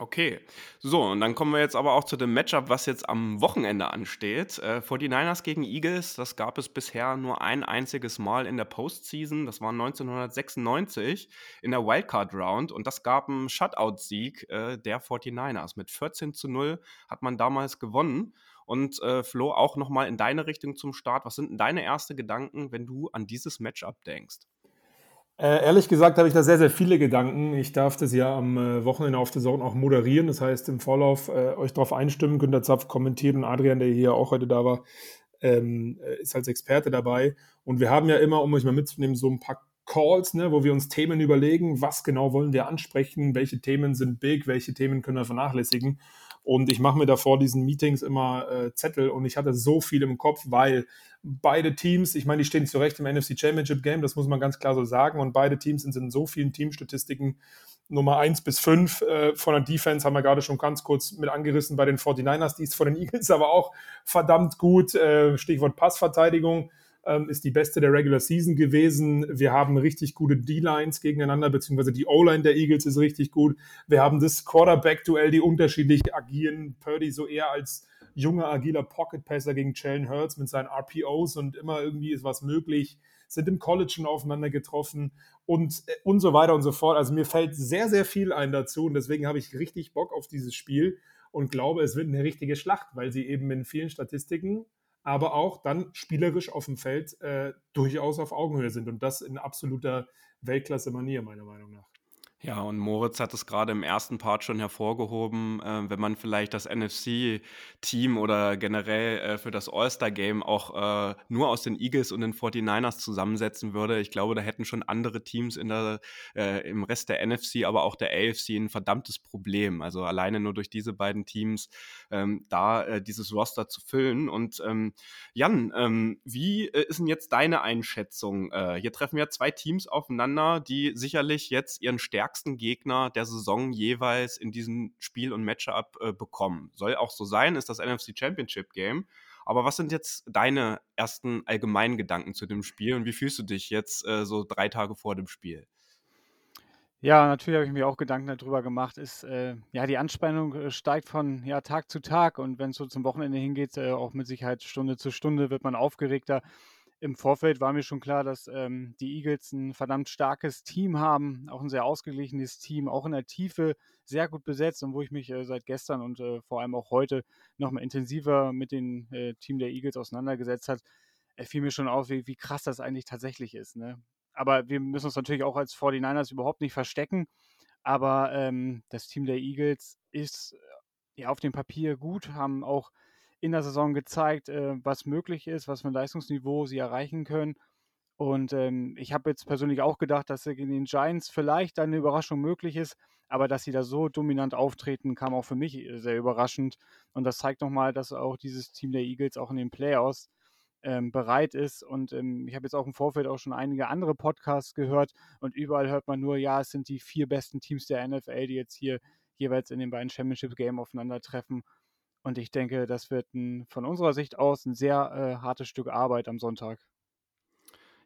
E: Okay, so, und dann kommen wir jetzt aber auch zu dem Matchup, was jetzt am Wochenende ansteht. Äh, 49ers gegen Eagles, das gab es bisher nur ein einziges Mal in der Postseason. Das war 1996 in der Wildcard Round und das gab einen Shutout-Sieg äh, der 49ers. Mit 14 zu 0 hat man damals gewonnen. Und äh, Flo, auch nochmal in deine Richtung zum Start. Was sind denn deine ersten Gedanken, wenn du an dieses Matchup denkst?
F: Äh, ehrlich gesagt habe ich da sehr, sehr viele Gedanken. Ich darf das ja am äh, Wochenende auf der Zone auch moderieren. Das heißt, im Vorlauf äh, euch darauf einstimmen, Günter Zapf kommentieren. Adrian, der hier auch heute da war, ähm, äh, ist als Experte dabei. Und wir haben ja immer, um euch mal mitzunehmen, so ein paar Calls, ne, wo wir uns Themen überlegen, was genau wollen wir ansprechen, welche Themen sind big, welche Themen können wir vernachlässigen. Und ich mache mir da vor diesen Meetings immer äh, Zettel und ich hatte so viel im Kopf, weil beide Teams, ich meine, die stehen zurecht im NFC Championship Game, das muss man ganz klar so sagen. Und beide Teams sind in so vielen Teamstatistiken Nummer 1 bis 5 äh, von der Defense haben wir gerade schon ganz kurz mit angerissen bei den 49ers, die ist von den Eagles aber auch verdammt gut. Äh, Stichwort Passverteidigung ähm, ist die beste der Regular Season gewesen. Wir haben richtig gute D-Lines gegeneinander, beziehungsweise die O-Line der Eagles ist richtig gut. Wir haben das Quarterback-Duell, die unterschiedlich agieren. Purdy so eher als junger, agiler Pocket-Passer gegen Jalen Hurts mit seinen RPOs und immer irgendwie ist was möglich. sind im College schon aufeinander getroffen und, äh, und so weiter und so fort. Also mir fällt sehr, sehr viel ein dazu und deswegen habe ich richtig Bock auf dieses Spiel und glaube, es wird eine richtige Schlacht, weil sie eben in vielen Statistiken, aber auch dann spielerisch auf dem Feld äh, durchaus auf Augenhöhe sind und das in absoluter Weltklasse-Manier, meiner Meinung nach.
E: Ja, und Moritz hat es gerade im ersten Part schon hervorgehoben, äh, wenn man vielleicht das NFC-Team oder generell äh, für das All-Star-Game auch äh, nur aus den Eagles und den 49ers zusammensetzen würde. Ich glaube, da hätten schon andere Teams in der, äh, im Rest der NFC, aber auch der AFC ein verdammtes Problem. Also alleine nur durch diese beiden Teams ähm, da äh, dieses Roster zu füllen. Und ähm, Jan, ähm, wie äh, ist denn jetzt deine Einschätzung? hier treffen ja zwei Teams aufeinander, die sicherlich jetzt ihren Stärken stärksten Gegner der Saison jeweils in diesem Spiel und Matchup äh, bekommen. Soll auch so sein, ist das NFC Championship Game. Aber was sind jetzt deine ersten allgemeinen Gedanken zu dem Spiel und wie fühlst du dich jetzt äh, so drei Tage vor dem Spiel?
G: Ja, natürlich habe ich mir auch Gedanken darüber gemacht. Ist, äh, ja, die Anspannung äh, steigt von ja, Tag zu Tag und wenn es so zum Wochenende hingeht, äh, auch mit Sicherheit Stunde zu Stunde wird man aufgeregter im Vorfeld war mir schon klar, dass ähm, die Eagles ein verdammt starkes Team haben, auch ein sehr ausgeglichenes Team, auch in der Tiefe sehr gut besetzt und wo ich mich äh, seit gestern und äh, vor allem auch heute nochmal intensiver mit dem äh, Team der Eagles auseinandergesetzt hat, äh, fiel mir schon auf, wie, wie krass das eigentlich tatsächlich ist. Ne? Aber wir müssen uns natürlich auch als 49ers überhaupt nicht verstecken. Aber ähm, das Team der Eagles ist äh, ja auf dem Papier gut, haben auch in der Saison gezeigt, äh, was möglich ist, was für ein Leistungsniveau sie erreichen können. Und ähm, ich habe jetzt persönlich auch gedacht, dass gegen den Giants vielleicht eine Überraschung möglich ist, aber dass sie da so dominant auftreten, kam auch für mich äh, sehr überraschend. Und das zeigt nochmal, dass auch dieses Team der Eagles auch in den Playoffs ähm, bereit ist. Und ähm, ich habe jetzt auch im Vorfeld auch schon einige andere Podcasts gehört und überall hört man nur, ja, es sind die vier besten Teams der NFL, die jetzt hier jeweils in den beiden Championship Game aufeinandertreffen. Und ich denke, das wird ein, von unserer Sicht aus ein sehr äh, hartes Stück Arbeit am Sonntag.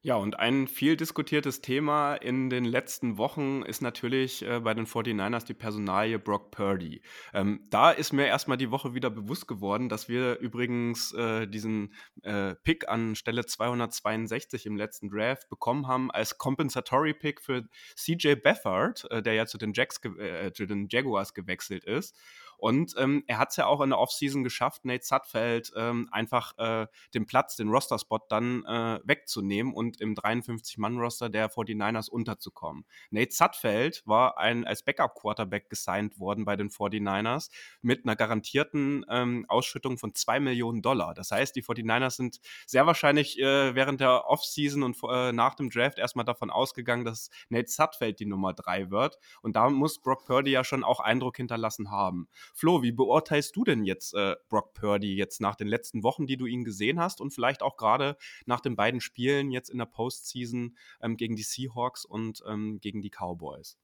E: Ja, und ein viel diskutiertes Thema in den letzten Wochen ist natürlich äh, bei den 49ers die Personalie Brock Purdy. Ähm, da ist mir erstmal die Woche wieder bewusst geworden, dass wir übrigens äh, diesen äh, Pick an Stelle 262 im letzten Draft bekommen haben als Compensatory Pick für CJ Beffard, äh, der ja zu den, Jacks äh, zu den Jaguars gewechselt ist. Und ähm, er hat es ja auch in der Offseason geschafft, Nate Sudfeld ähm, einfach äh, den Platz, den Roster-Spot dann äh, wegzunehmen und im 53-Mann-Roster der 49ers unterzukommen. Nate Sudfeld war ein, als Backup-Quarterback gesigned worden bei den 49ers mit einer garantierten ähm, Ausschüttung von 2 Millionen Dollar. Das heißt, die 49ers sind sehr wahrscheinlich äh, während der Offseason und äh, nach dem Draft erstmal davon ausgegangen, dass Nate Sudfeld die Nummer 3 wird. Und da muss Brock Purdy ja schon auch Eindruck hinterlassen haben. Flo, wie beurteilst du denn jetzt äh, Brock Purdy jetzt nach den letzten Wochen, die du ihn gesehen hast und vielleicht auch gerade nach den beiden Spielen jetzt in der Postseason ähm, gegen die Seahawks und ähm, gegen die Cowboys?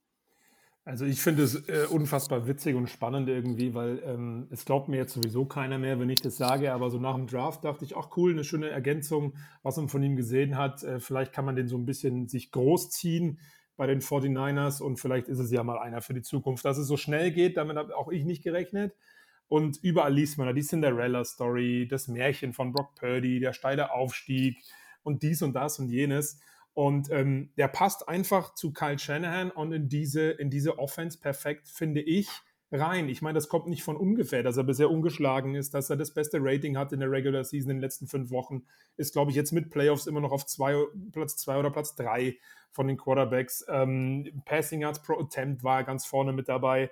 F: Also ich finde es äh, unfassbar witzig und spannend irgendwie, weil ähm, es glaubt mir jetzt sowieso keiner mehr, wenn ich das sage, aber so nach dem Draft dachte ich, ach cool, eine schöne Ergänzung, was man von ihm gesehen hat. Äh, vielleicht kann man den so ein bisschen sich großziehen bei den 49ers und vielleicht ist es ja mal einer für die Zukunft. Dass es so schnell geht, damit habe auch ich nicht gerechnet. Und überall liest man da die Cinderella-Story, das Märchen von Brock Purdy, der steile Aufstieg und dies und das und jenes. Und ähm, der passt einfach zu Kyle Shanahan und in diese, in diese Offense perfekt, finde ich rein. Ich meine, das kommt nicht von ungefähr, dass er bisher ungeschlagen ist, dass er das beste Rating hat in der Regular Season in den letzten fünf Wochen. Ist, glaube ich, jetzt mit Playoffs immer noch auf zwei, Platz zwei oder Platz drei von den Quarterbacks. Ähm, Passing Yards pro Attempt war er ganz vorne mit dabei.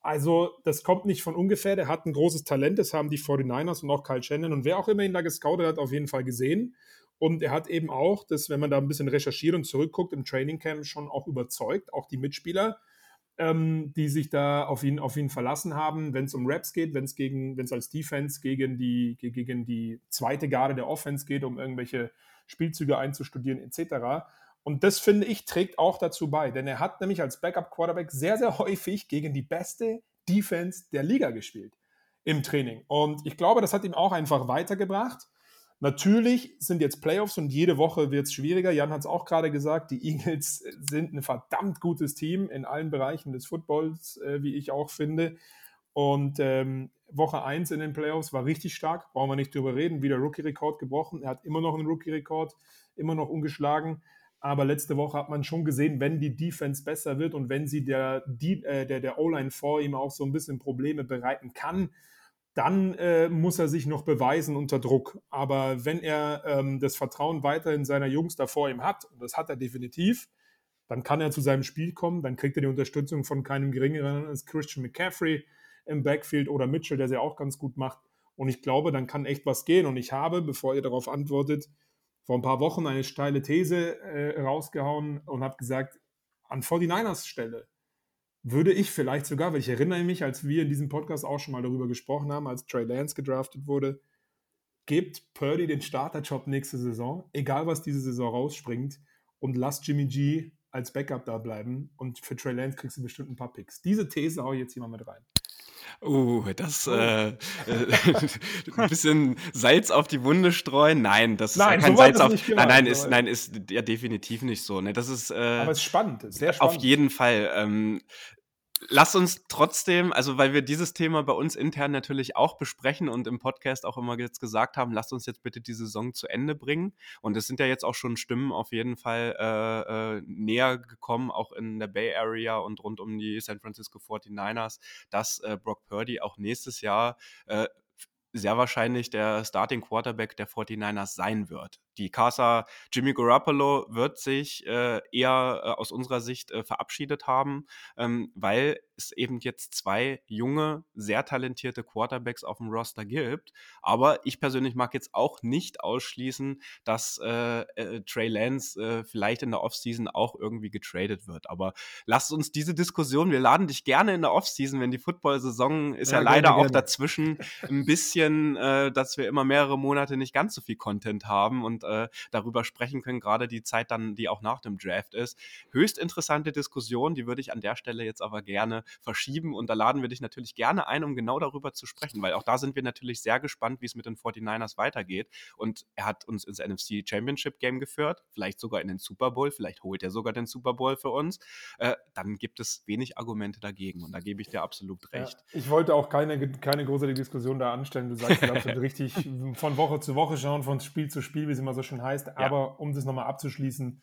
F: Also, das kommt nicht von ungefähr. Der hat ein großes Talent, das haben die 49ers und auch Kyle Shannon und wer auch immer ihn da gescoutet hat, auf jeden Fall gesehen. Und er hat eben auch, das, wenn man da ein bisschen recherchiert und zurückguckt, im Training Camp schon auch überzeugt, auch die Mitspieler ähm, die sich da auf ihn, auf ihn verlassen haben, wenn es um Raps geht, wenn es gegen, wenn es als Defense gegen die, gegen die zweite Garde der Offense geht, um irgendwelche Spielzüge einzustudieren, etc. Und das finde ich trägt auch dazu bei, denn er hat nämlich als Backup-Quarterback sehr, sehr häufig gegen die beste Defense der Liga gespielt im Training. Und ich glaube, das hat ihm auch einfach weitergebracht. Natürlich sind jetzt Playoffs und jede Woche wird es schwieriger. Jan hat es auch gerade gesagt, die Eagles sind ein verdammt gutes Team in allen Bereichen des Footballs, äh, wie ich auch finde. Und ähm, Woche 1 in den Playoffs war richtig stark, brauchen wir nicht drüber reden. Wieder Rookie-Rekord gebrochen. Er hat immer noch einen Rookie-Rekord immer noch ungeschlagen. Aber letzte Woche hat man schon gesehen, wenn die Defense besser wird und wenn sie der, äh, der, der O-Line vor ihm auch so ein bisschen Probleme bereiten kann, dann äh, muss er sich noch beweisen unter Druck. Aber wenn er ähm, das Vertrauen weiterhin seiner Jungs da vor ihm hat, und das hat er definitiv, dann kann er zu seinem Spiel kommen, dann kriegt er die Unterstützung von keinem geringeren als Christian McCaffrey im Backfield oder Mitchell, der sie auch ganz gut macht. Und ich glaube, dann kann echt was gehen. Und ich habe, bevor ihr darauf antwortet, vor ein paar Wochen eine steile These äh, rausgehauen und habe gesagt, an 49ers Stelle würde ich vielleicht sogar, weil ich erinnere mich, als wir in diesem Podcast auch schon mal darüber gesprochen haben, als Trey Lance gedraftet wurde, gebt Purdy den Starterjob nächste Saison, egal was diese Saison rausspringt, und lasst Jimmy G als Backup da bleiben und für Trey Lance kriegst du bestimmt ein paar Picks. Diese These haue ich jetzt hier mal mit rein.
E: Uh, das oh. äh, äh, ein bisschen Salz auf die Wunde streuen. Nein, das nein, ist kein Salz auf. Nein, nein, ist, nein, ist ja definitiv nicht so. Ne, das ist. Äh,
F: Aber es ist spannend, sehr spannend.
E: Auf jeden Fall. Ähm, lass uns trotzdem, also weil wir dieses Thema bei uns intern natürlich auch besprechen und im Podcast auch immer jetzt gesagt haben, lasst uns jetzt bitte die Saison zu Ende bringen. Und es sind ja jetzt auch schon Stimmen auf jeden Fall äh, äh, näher gekommen, auch in der Bay Area und rund um die San Francisco 49ers, dass äh, Brock Purdy auch nächstes Jahr äh, sehr wahrscheinlich der Starting Quarterback der 49ers sein wird. Die Casa Jimmy Garoppolo wird sich äh, eher äh, aus unserer Sicht äh, verabschiedet haben, ähm, weil es eben jetzt zwei junge, sehr talentierte Quarterbacks auf dem Roster gibt. Aber ich persönlich mag jetzt auch nicht ausschließen, dass äh, äh, Trey Lance äh, vielleicht in der Offseason auch irgendwie getradet wird. Aber lasst uns diese Diskussion, wir laden dich gerne in der Offseason, wenn die Football-Saison ist ja, ja leider gerne, auch gerne. dazwischen ein bisschen, dass wir immer mehrere Monate nicht ganz so viel Content haben und äh, darüber sprechen können, gerade die Zeit dann, die auch nach dem Draft ist. Höchst interessante Diskussion, die würde ich an der Stelle jetzt aber gerne verschieben und da laden wir dich natürlich gerne ein, um genau darüber zu sprechen, weil auch da sind wir natürlich sehr gespannt, wie es mit den 49ers weitergeht und er hat uns ins NFC Championship Game geführt, vielleicht sogar in den Super Bowl, vielleicht holt er sogar den Super Bowl für uns, äh, dann gibt es wenig Argumente dagegen und da gebe ich dir absolut recht.
F: Ja, ich wollte auch keine, keine große Diskussion da anstellen, du sagst absolut richtig, von Woche zu Woche schauen, von Spiel zu Spiel, wie es immer so schön heißt. Aber um das nochmal abzuschließen,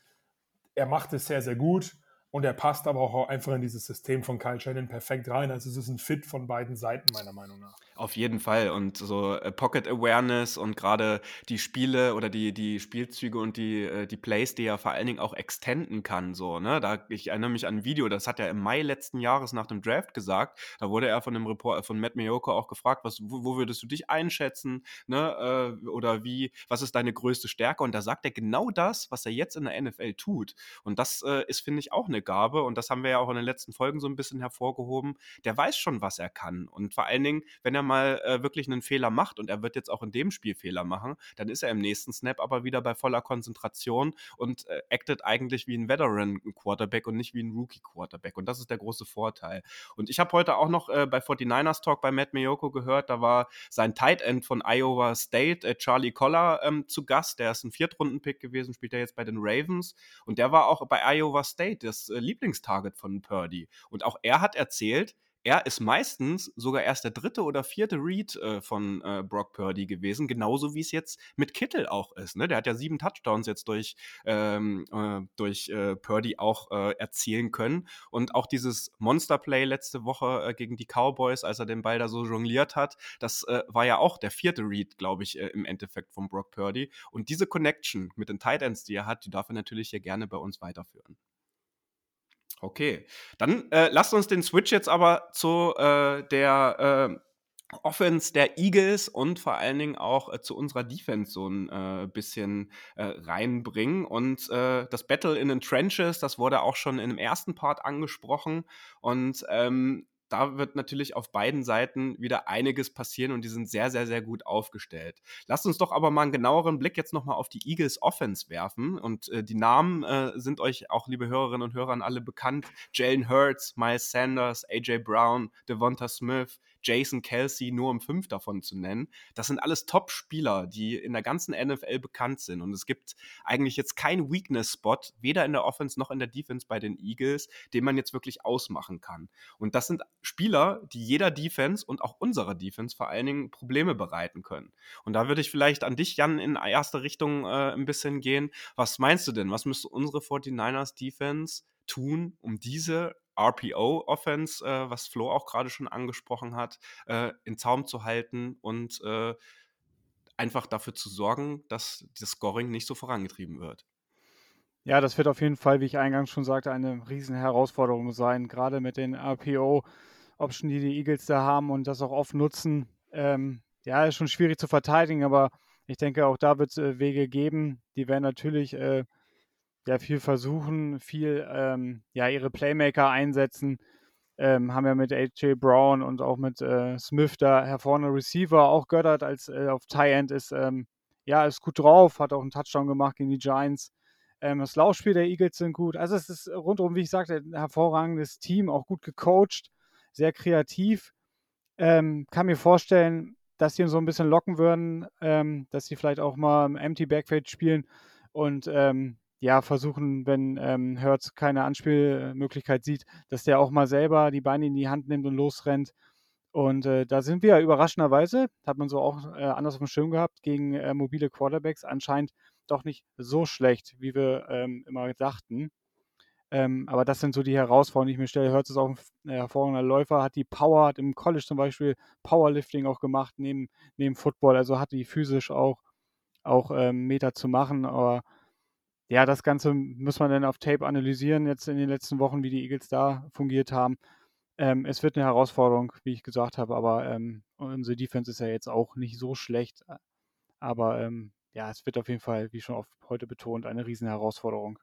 F: er macht es sehr, sehr gut. Und er passt aber auch einfach in dieses System von Kyle Shannon perfekt rein. Also es ist ein Fit von beiden Seiten, meiner Meinung nach.
E: Auf jeden Fall. Und so äh, Pocket Awareness und gerade die Spiele oder die, die Spielzüge und die, äh, die Plays, die er vor allen Dingen auch extenden kann. So, ne? da, ich erinnere mich an ein Video, das hat er im Mai letzten Jahres nach dem Draft gesagt. Da wurde er von dem Report von Matt Miyoko auch gefragt, was, wo, würdest du dich einschätzen? Ne? Äh, oder wie, was ist deine größte Stärke? Und da sagt er genau das, was er jetzt in der NFL tut. Und das äh, ist, finde ich, auch eine Gabe. Und das haben wir ja auch in den letzten Folgen so ein bisschen hervorgehoben. Der weiß schon, was er kann. Und vor allen Dingen, wenn er mal äh, wirklich einen Fehler macht und er wird jetzt auch in dem Spiel Fehler machen, dann ist er im nächsten Snap aber wieder bei voller Konzentration und äh, actet eigentlich wie ein Veteran Quarterback und nicht wie ein Rookie Quarterback. Und das ist der große Vorteil. Und ich habe heute auch noch äh, bei 49ers Talk bei Matt Miyoko gehört, da war sein Tight End von Iowa State, äh, Charlie Collar, ähm, zu Gast. Der ist ein Viertrunden-Pick gewesen, spielt er jetzt bei den Ravens. Und der war auch bei Iowa State das äh, Lieblingstarget von Purdy. Und auch er hat erzählt, er ist meistens sogar erst der dritte oder vierte Read äh, von äh, Brock Purdy gewesen, genauso wie es jetzt mit Kittel auch ist. Ne? Der hat ja sieben Touchdowns jetzt durch, ähm, äh, durch äh, Purdy auch äh, erzielen können. Und auch dieses Monster-Play letzte Woche gegen die Cowboys, als er den Ball da so jongliert hat, das war ja auch der vierte Read, glaube ich, im Endeffekt von Brock Purdy. Und diese Connection mit den Tight Ends, die er hat, die darf er natürlich hier gerne bei uns weiterführen. Okay, dann äh, lasst uns den Switch jetzt aber zu äh, der äh, Offense der Eagles und vor allen Dingen auch äh, zu unserer Defense so ein äh, bisschen äh, reinbringen. Und das Battle in den Trenches, das wurde auch schon in dem ersten Part angesprochen. Und ähm, da wird natürlich auf beiden Seiten wieder einiges passieren und die sind sehr, sehr, sehr gut aufgestellt. Lasst uns doch aber mal einen genaueren Blick jetzt nochmal auf die Eagles Offense werfen. Und äh, die Namen äh, sind euch auch, liebe Hörerinnen und Hörer, alle bekannt. Jalen Hurts, Miles Sanders, AJ Brown, Devonta Smith, Jason Kelsey, nur um fünf davon zu nennen. Das sind alles Top-Spieler, die in der ganzen NFL bekannt sind. Und es gibt eigentlich jetzt keinen Weakness-Spot, weder in der Offense noch in der Defense bei den Eagles, den man jetzt wirklich ausmachen kann. Und das sind Spieler, die jeder Defense und auch unserer Defense vor allen Dingen Probleme bereiten können. Und da würde ich vielleicht an dich, Jan, in erste Richtung äh, ein bisschen gehen. Was meinst du denn? Was müsste unsere 49ers Defense tun, um diese RPO-Offense, äh, was Flo auch gerade schon angesprochen hat, äh, in Zaum zu halten und äh, einfach dafür zu sorgen, dass das Scoring nicht so vorangetrieben wird.
G: Ja, das wird auf jeden Fall, wie ich eingangs schon sagte, eine riesen Herausforderung sein, gerade mit den RPO-Optionen, die die Eagles da haben und das auch oft nutzen. Ähm, ja, ist schon schwierig zu verteidigen, aber ich denke, auch da wird es äh, Wege geben. Die werden natürlich äh, ja viel versuchen, viel ähm, ja ihre Playmaker einsetzen. Ähm, haben ja mit AJ Brown und auch mit äh, Smith da hervorragende Receiver. Auch Goddard als äh, auf Tie End ist ähm, ja ist gut drauf, hat auch einen Touchdown gemacht gegen die Giants. Ähm, das Laufspiel der Eagles sind gut. Also es ist rundum, wie ich sagte, ein hervorragendes Team, auch gut gecoacht, sehr kreativ. Ähm, kann mir vorstellen, dass sie ihn so ein bisschen locken würden, ähm, dass sie vielleicht auch mal im Empty Backfield spielen und ähm, ja, versuchen, wenn ähm, Hertz keine Anspielmöglichkeit sieht, dass der auch mal selber die Beine in die Hand nimmt und losrennt. Und äh, da sind wir überraschenderweise, hat man so auch äh, anders auf dem Schirm gehabt, gegen äh, mobile Quarterbacks anscheinend doch nicht so schlecht, wie wir ähm, immer dachten. Ähm, aber das sind so die Herausforderungen, die ich mir stelle. Hört es auch ein hervorragender Läufer, hat die Power, hat im College zum Beispiel Powerlifting auch gemacht, neben, neben Football, also hat die physisch auch, auch ähm, Meter zu machen. Aber ja, das Ganze muss man dann auf Tape analysieren, jetzt in den letzten Wochen, wie die Eagles da fungiert haben. Ähm, es wird eine Herausforderung, wie ich gesagt habe, aber ähm, unsere Defense ist ja jetzt auch nicht so schlecht. Aber ähm, ja, es wird auf jeden Fall, wie schon oft heute betont, eine riesen Herausforderung.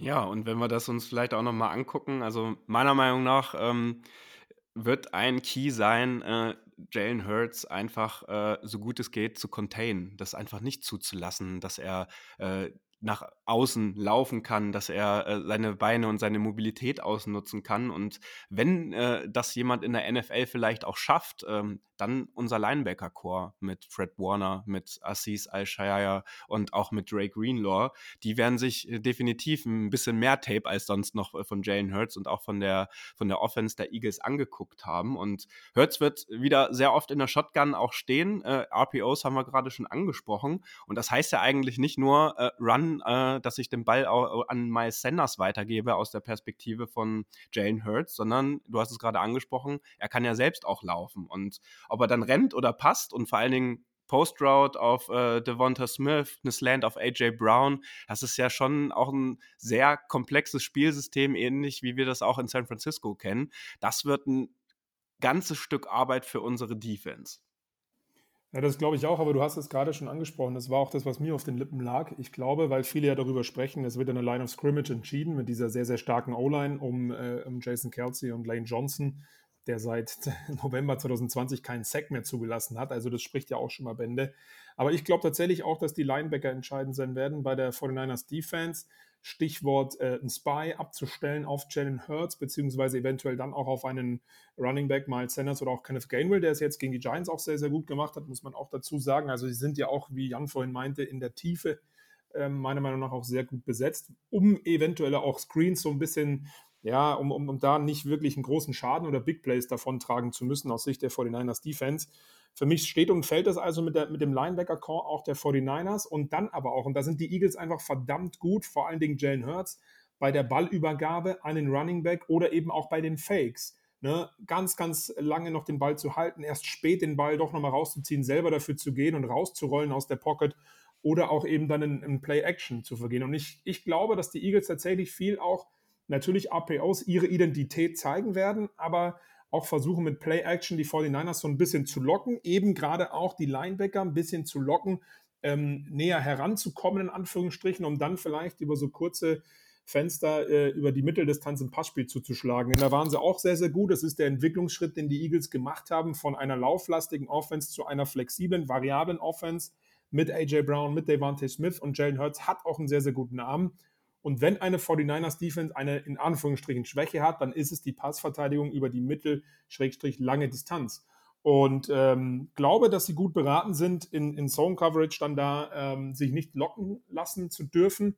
E: Ja, und wenn wir das uns vielleicht auch nochmal angucken, also meiner Meinung nach ähm, wird ein Key sein, äh, Jalen Hurts einfach äh, so gut es geht zu containen, das einfach nicht zuzulassen, dass er äh, nach außen laufen kann, dass er äh, seine Beine und seine Mobilität ausnutzen kann. Und wenn äh, das jemand in der NFL vielleicht auch schafft, ähm, dann unser Linebacker-Core mit Fred Warner, mit Assis Al-Shaya und auch mit Drake Greenlaw, die werden sich äh, definitiv ein bisschen mehr Tape als sonst noch äh, von Jalen Hurts und auch von der, von der Offense der Eagles angeguckt haben. Und Hurts wird wieder sehr oft in der Shotgun auch stehen. Äh, RPOs haben wir gerade schon angesprochen. Und das heißt ja eigentlich nicht nur äh, Äh, dass ich den Ball an Miles Sanders weitergebe aus der Perspektive von Jalen Hurts, sondern du hast es gerade angesprochen, er kann ja selbst auch laufen. Und ob er dann rennt oder passt und vor allen Dingen Post-Route auf äh, Devonta Smith, eine Slant auf AJ Brown. Das ist ja schon auch ein sehr komplexes Spielsystem, ähnlich wie wir das auch in San Francisco kennen. Das wird ein ganzes Stück Arbeit für unsere Defense.
F: Ja, das glaube ich auch, aber du hast es gerade schon angesprochen. Das war auch das, was mir auf den Lippen lag. Ich glaube, weil viele ja darüber sprechen, es wird eine Line of Scrimmage entschieden mit dieser sehr, sehr starken O-Line um, äh, um Jason Kelsey und Lane Johnson der seit November 2020 keinen Sack mehr zugelassen hat. Also das spricht ja auch schon mal Bände. Aber ich glaube tatsächlich auch, dass die Linebacker entscheidend sein werden bei der 49ers Defense. Stichwort äh, ein Spy abzustellen auf Jalen Hurts, beziehungsweise eventuell dann auch auf einen Running Back, Miles Sanders oder auch Kenneth Gainwell, der es jetzt gegen die Giants auch sehr, sehr gut gemacht hat, muss man auch dazu sagen. Also sie sind ja auch, wie Jan vorhin meinte, in der Tiefe äh, meiner Meinung nach auch sehr gut besetzt, um eventuell auch Screens so ein bisschen ja, um, um, um da nicht wirklich einen großen Schaden oder Big Plays davontragen zu müssen aus Sicht der 49ers Defense. Für mich steht und fällt das also mit, der, mit dem Linebacker-Core auch der 49ers und dann aber auch, und da sind die Eagles einfach verdammt gut, vor allen Dingen Jalen Hurts, bei der Ballübergabe an den Running Back oder eben auch bei den Fakes. Ne, ganz, ganz lange noch den Ball zu halten, erst spät den Ball doch nochmal rauszuziehen, selber dafür zu gehen und rauszurollen aus der Pocket oder auch eben dann in, in Play-Action zu vergehen. Und ich, ich glaube, dass die Eagles tatsächlich viel auch natürlich APOs ihre Identität zeigen werden, aber auch versuchen mit Play-Action die 49ers so ein bisschen zu locken, eben gerade auch die Linebacker ein bisschen zu locken, ähm, näher heranzukommen, in Anführungsstrichen, um dann vielleicht über so kurze Fenster äh, über die Mitteldistanz im Passspiel zuzuschlagen. Denn da waren sie auch sehr, sehr gut. Das ist der Entwicklungsschritt, den die Eagles gemacht haben, von einer lauflastigen Offense zu einer flexiblen, variablen Offense mit AJ Brown, mit Devante Smith und Jalen Hurts hat auch einen sehr, sehr guten Namen. Und wenn eine 49ers Defense eine in Anführungsstrichen Schwäche hat, dann ist es die Passverteidigung über die mittel-lange Distanz. Und ähm, glaube, dass sie gut beraten sind, in, in Zone Coverage dann da ähm, sich nicht locken lassen zu dürfen.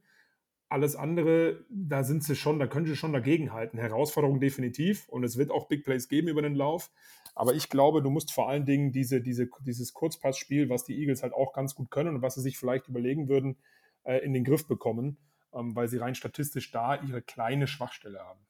F: Alles andere, da sind sie schon, da können sie schon dagegenhalten. Herausforderung definitiv. Und es wird auch Big Plays geben über den Lauf. Aber ich glaube, du musst vor allen Dingen diese, diese, dieses Kurzpassspiel, was die Eagles halt auch ganz gut können und was sie sich vielleicht überlegen würden, äh, in den Griff bekommen, weil sie rein statistisch da ihre kleine Schwachstelle haben.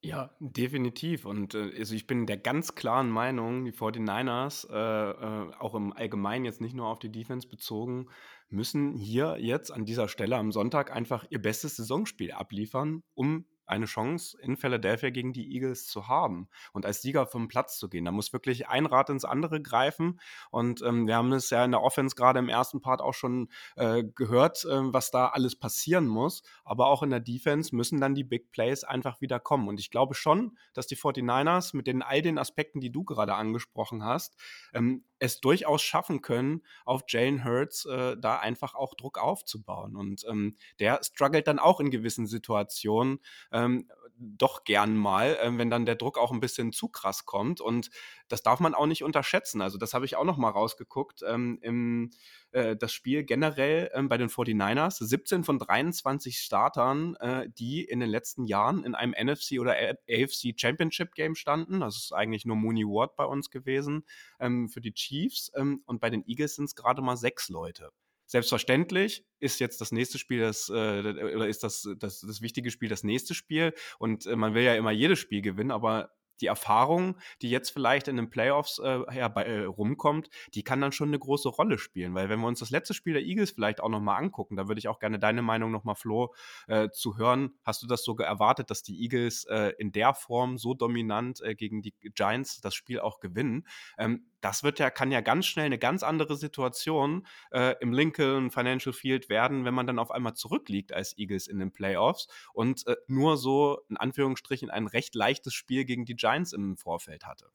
E: Ja, definitiv. Und äh, also ich bin der ganz klaren Meinung, die 49ers, äh, äh, auch im Allgemeinen jetzt nicht nur auf die Defense bezogen, müssen hier jetzt an dieser Stelle am Sonntag einfach ihr bestes Saisonspiel abliefern, um eine Chance in Philadelphia gegen die Eagles zu haben und als Sieger vom Platz zu gehen. Da muss wirklich ein Rad ins andere greifen. Und ähm, wir haben es ja in der Offense gerade im ersten Part auch schon äh, gehört, äh, was da alles passieren muss. Aber auch in der Defense müssen dann die Big Plays einfach wieder kommen. Und ich glaube schon, dass die 49ers mit den all den Aspekten, die du gerade angesprochen hast, ähm, es durchaus schaffen können, auf Jalen Hurts äh, da einfach auch Druck aufzubauen. Und ähm, der struggelt dann auch in gewissen Situationen ähm, doch gern mal, äh, wenn dann der Druck auch ein bisschen zu krass kommt. Und das darf man auch nicht unterschätzen. Also das habe ich auch noch mal rausgeguckt. Ähm, im, äh, das Spiel generell ähm, bei den 49ers, 17 von 23 Startern, äh, die in den letzten Jahren in einem NFC oder AFC Championship Game standen. Das ist eigentlich nur Mooney Ward bei uns gewesen ähm, für die Chiefs. Ähm, und bei den Eagles sind es gerade mal sechs Leute. Selbstverständlich ist jetzt das nächste Spiel das, äh, oder ist das, das, das wichtige Spiel das nächste Spiel. Und äh, man will ja immer jedes Spiel gewinnen, aber die Erfahrung, die jetzt vielleicht in den Playoffs äh, herbei, äh, rumkommt, die kann dann schon eine große Rolle spielen. Weil wenn wir uns das letzte Spiel der Eagles vielleicht auch nochmal angucken, da würde ich auch gerne deine Meinung nochmal, Flo, äh, zu hören. Hast du das sogar erwartet, dass die Eagles äh, in der Form so dominant äh, gegen die Giants das Spiel auch gewinnen? Ähm, das wird ja, kann ja ganz schnell eine ganz andere Situation äh, im Lincoln Financial Field werden, wenn man dann auf einmal zurückliegt als Eagles in den Playoffs und äh, nur so in Anführungsstrichen ein recht leichtes Spiel gegen die Giants im Vorfeld hatte.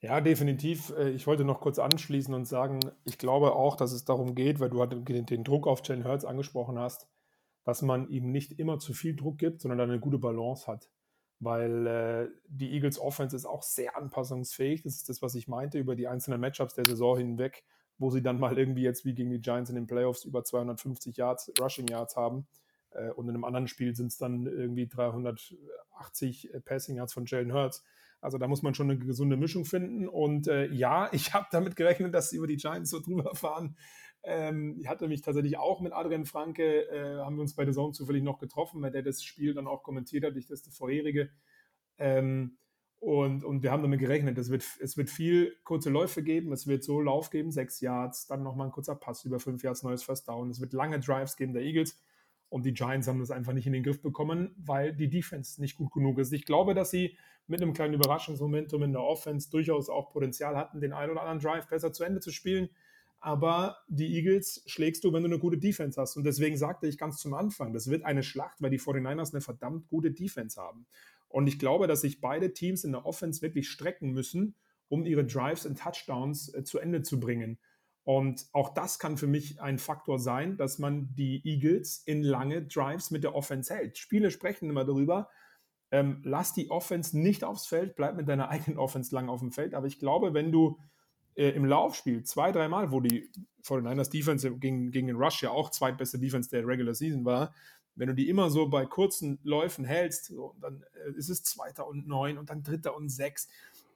F: Ja, definitiv. Äh, ich wollte noch kurz anschließen und sagen, ich glaube auch, dass es darum geht, weil du den Druck auf Jalen Hurts angesprochen hast, dass man ihm nicht immer zu viel Druck gibt, sondern eine gute Balance hat weil äh, die Eagles Offense ist auch sehr anpassungsfähig. Das ist das, was ich meinte über die einzelnen Matchups der Saison hinweg, wo sie dann mal irgendwie jetzt wie gegen die Giants in den Playoffs über 250 Yards, Rushing Yards haben. Äh, und in einem anderen Spiel sind es dann irgendwie 380 äh, Passing Yards von Jalen Hurts. Also da muss man schon eine gesunde Mischung finden. Und äh, ja, ich habe damit gerechnet, dass sie über die Giants so drüber fahren. Ähm, ich hatte mich tatsächlich auch mit Adrian Franke, äh, haben wir uns bei der Zone zufällig noch getroffen, weil der das Spiel dann auch kommentiert hat, ich das vorherige. Ähm, und, und wir haben damit gerechnet, es wird, es wird viel kurze Läufe geben, es wird so Lauf geben, sechs Yards, dann nochmal ein kurzer Pass über fünf Yards, neues First Down. Es wird lange Drives geben der Eagles. Und die Giants haben das einfach nicht in den Griff bekommen, weil die Defense nicht gut genug ist. Ich glaube, dass sie mit einem kleinen Überraschungsmomentum in der Offense durchaus auch Potenzial hatten, den einen oder anderen Drive besser zu Ende zu spielen aber die Eagles schlägst du, wenn du eine gute Defense hast. Und deswegen sagte ich ganz zum Anfang, das wird eine Schlacht, weil die 49ers eine verdammt gute Defense haben. Und ich glaube, dass sich beide Teams in der Offense wirklich strecken müssen, um ihre Drives und Touchdowns äh, zu Ende zu bringen. Und auch das kann für mich ein Faktor sein, dass man die Eagles in lange Drives mit der Offense hält. Spiele sprechen immer darüber, ähm, lass die Offense nicht aufs Feld, bleib mit deiner eigenen Offense lang auf dem Feld. Aber ich glaube, wenn du äh, im Laufspiel zwei, dreimal, wo die 49ers Defense gegen, gegen den Rush ja auch zweitbeste Defense der Regular Season war, wenn du die immer so bei kurzen Läufen hältst, so, dann äh, ist es Zweiter und Neun und dann Dritter und Sechs.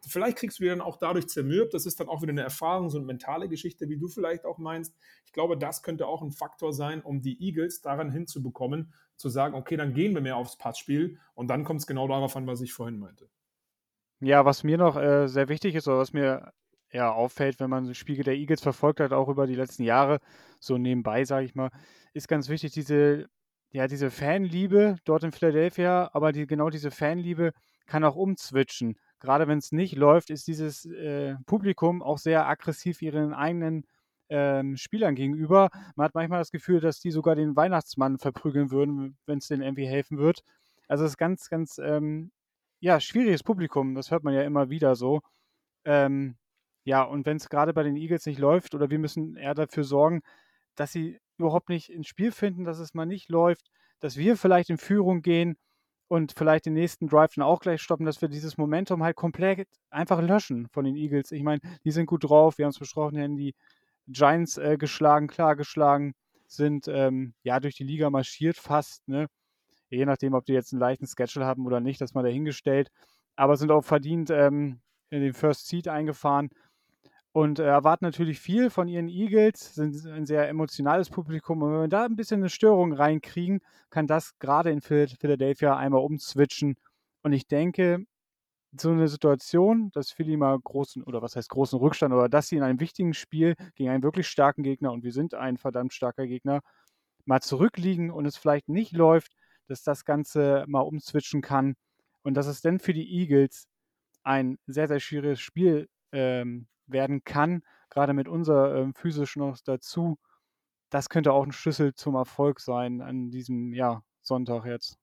F: Vielleicht kriegst du die dann auch dadurch zermürbt. Das ist dann auch wieder eine Erfahrung, so eine mentale Geschichte, wie du vielleicht auch meinst. Ich glaube, das könnte auch ein Faktor sein, um die Eagles daran hinzubekommen, zu sagen, okay, dann gehen wir mehr aufs Passspiel und dann kommt es genau darauf an, was ich vorhin meinte.
G: Ja, was mir noch äh, sehr wichtig ist, oder was mir ja, auffällt, wenn man Spiele der Eagles verfolgt hat, auch über die letzten Jahre, so nebenbei, sage ich mal, ist ganz wichtig, diese, ja, diese Fanliebe dort in Philadelphia, aber die, genau diese Fanliebe kann auch umzwitschen. Gerade wenn es nicht läuft, ist dieses äh, Publikum auch sehr aggressiv ihren eigenen ähm, Spielern gegenüber. Man hat manchmal das Gefühl, dass die sogar den Weihnachtsmann verprügeln würden, wenn es denen irgendwie helfen wird. Also es ist ganz, ganz ähm, ja, schwieriges Publikum, das hört man ja immer wieder so. Ähm, ja, und wenn es gerade bei den Eagles nicht läuft oder wir müssen eher dafür sorgen, dass sie überhaupt nicht ins Spiel finden, dass es mal nicht läuft, dass wir vielleicht in Führung gehen und vielleicht den nächsten Drive dann auch gleich stoppen, dass wir dieses Momentum halt komplett einfach löschen von den Eagles. Ich meine, die sind gut drauf, wir haben es besprochen, die haben die Giants äh, geschlagen, klar geschlagen, sind ähm, ja durch die Liga marschiert fast, ne? Je nachdem, ob die jetzt einen leichten Schedule haben oder nicht, das mal dahingestellt. Aber sind auch verdient ähm, in den First Seed eingefahren und äh, erwarten natürlich viel von ihren Eagles, sind ein sehr emotionales Publikum. Und wenn wir da ein bisschen eine Störung reinkriegen, kann das gerade in Philadelphia einmal umswitchen. Und ich denke, so eine Situation, dass Philly mal großen, oder was heißt großen Rückstand, oder dass sie in einem wichtigen Spiel gegen einen wirklich starken Gegner, und wir sind ein verdammt starker Gegner, mal zurückliegen und es vielleicht nicht läuft, dass das Ganze mal umswitchen kann und dass es dann für die Eagles ein sehr, sehr schwieriges Spiel ähm, werden kann, gerade mit unserer ähm, physischen noch dazu. Das könnte auch ein Schlüssel zum Erfolg sein an diesem ja, Sonntag jetzt.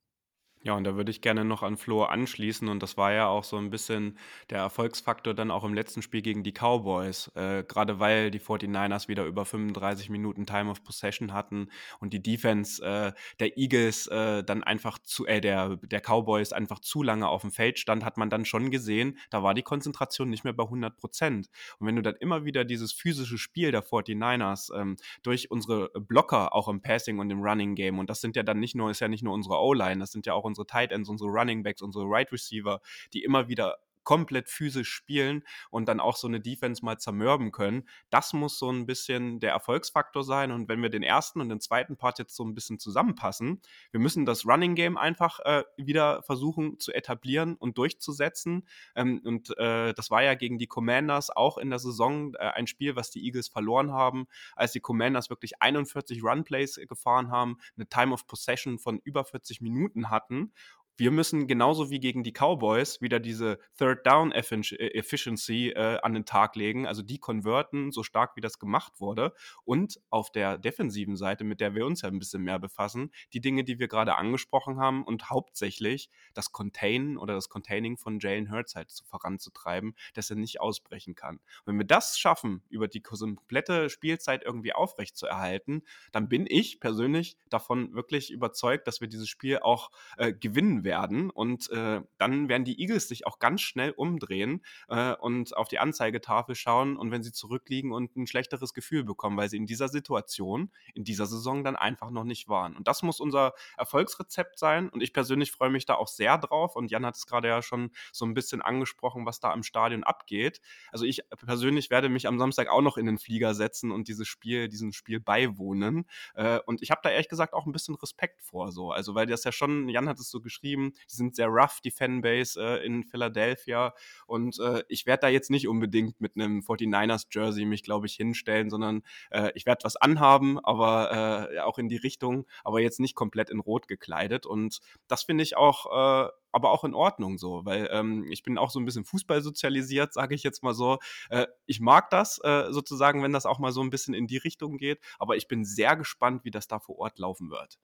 E: Ja, und da würde ich gerne noch an Flo anschließen. Und das war ja auch so ein bisschen der Erfolgsfaktor dann auch im letzten Spiel gegen die Cowboys. Äh, gerade weil die 49ers wieder über 35 Minuten Time of Possession hatten und die Defense äh, der Eagles äh, dann einfach zu, äh, der, der Cowboys einfach zu lange auf dem Feld stand, hat man dann schon gesehen, da war die Konzentration nicht mehr bei 100 Prozent. Und wenn du dann immer wieder dieses physische Spiel der 49ers ähm, durch unsere Blocker auch im Passing und im Running Game, und das sind ja dann nicht nur, ist ja nicht nur unsere O-Line, das sind ja auch Tight Ends, unsere Running Backs, unsere Right Receiver, die immer wieder komplett physisch spielen und dann auch so eine Defense mal zermürben können. Das muss so ein bisschen der Erfolgsfaktor sein. Und wenn wir den ersten und den zweiten Part jetzt so ein bisschen zusammenpassen, wir müssen das Running Game einfach äh, wieder versuchen zu etablieren und durchzusetzen. Ähm, und äh, das war ja gegen die Commanders auch in der Saison äh, ein Spiel, was die Eagles verloren haben, als die Commanders wirklich 41 Run Plays gefahren haben, eine Time of Possession von über 40 Minuten hatten wir müssen genauso wie gegen die Cowboys wieder diese Third Down äh, Efficiency äh, an den Tag legen, also die konverten, so stark wie das gemacht wurde. Und auf der defensiven Seite, mit der wir uns ja ein bisschen mehr befassen, die Dinge, die wir gerade angesprochen haben und hauptsächlich das Containen oder das Containing von Jalen Hurts halt voranzutreiben, dass er nicht ausbrechen kann. Und wenn wir das schaffen, über die komplette Spielzeit irgendwie aufrechtzuerhalten, dann bin ich persönlich davon wirklich überzeugt, dass wir dieses Spiel auch äh, gewinnen werden. Und äh, dann werden die Eagles sich auch ganz schnell umdrehen äh, und auf die Anzeigetafel schauen und wenn sie zurückliegen und ein schlechteres Gefühl bekommen, weil sie in dieser Situation, in dieser Saison dann einfach noch nicht waren. Und das muss unser Erfolgsrezept sein. Und ich persönlich freue mich da auch sehr drauf. Und Jan hat es gerade ja schon so ein bisschen angesprochen, was da im Stadion abgeht. Also ich persönlich werde mich am Samstag auch noch in den Flieger setzen und dieses Spiel, diesem Spiel beiwohnen. Äh, und ich habe da ehrlich gesagt auch ein bisschen Respekt vor so. Also weil das ja schon, Jan hat es so geschrieben, geschrieben. Die sind sehr rough, die Fanbase äh, in Philadelphia. Und äh, ich werde da jetzt nicht unbedingt mit einem 49ers-Jersey mich, glaube ich, hinstellen, sondern äh, ich werde was anhaben, aber äh, auch in die Richtung, aber jetzt nicht komplett in Rot gekleidet. Und das finde ich auch äh, aber auch in Ordnung so, weil ähm, ich bin auch so ein bisschen Fußball sozialisiert, sage ich jetzt mal so. Äh, ich mag das äh, sozusagen, wenn das auch mal so ein bisschen in die Richtung geht, aber ich bin sehr gespannt, wie das da vor Ort laufen wird.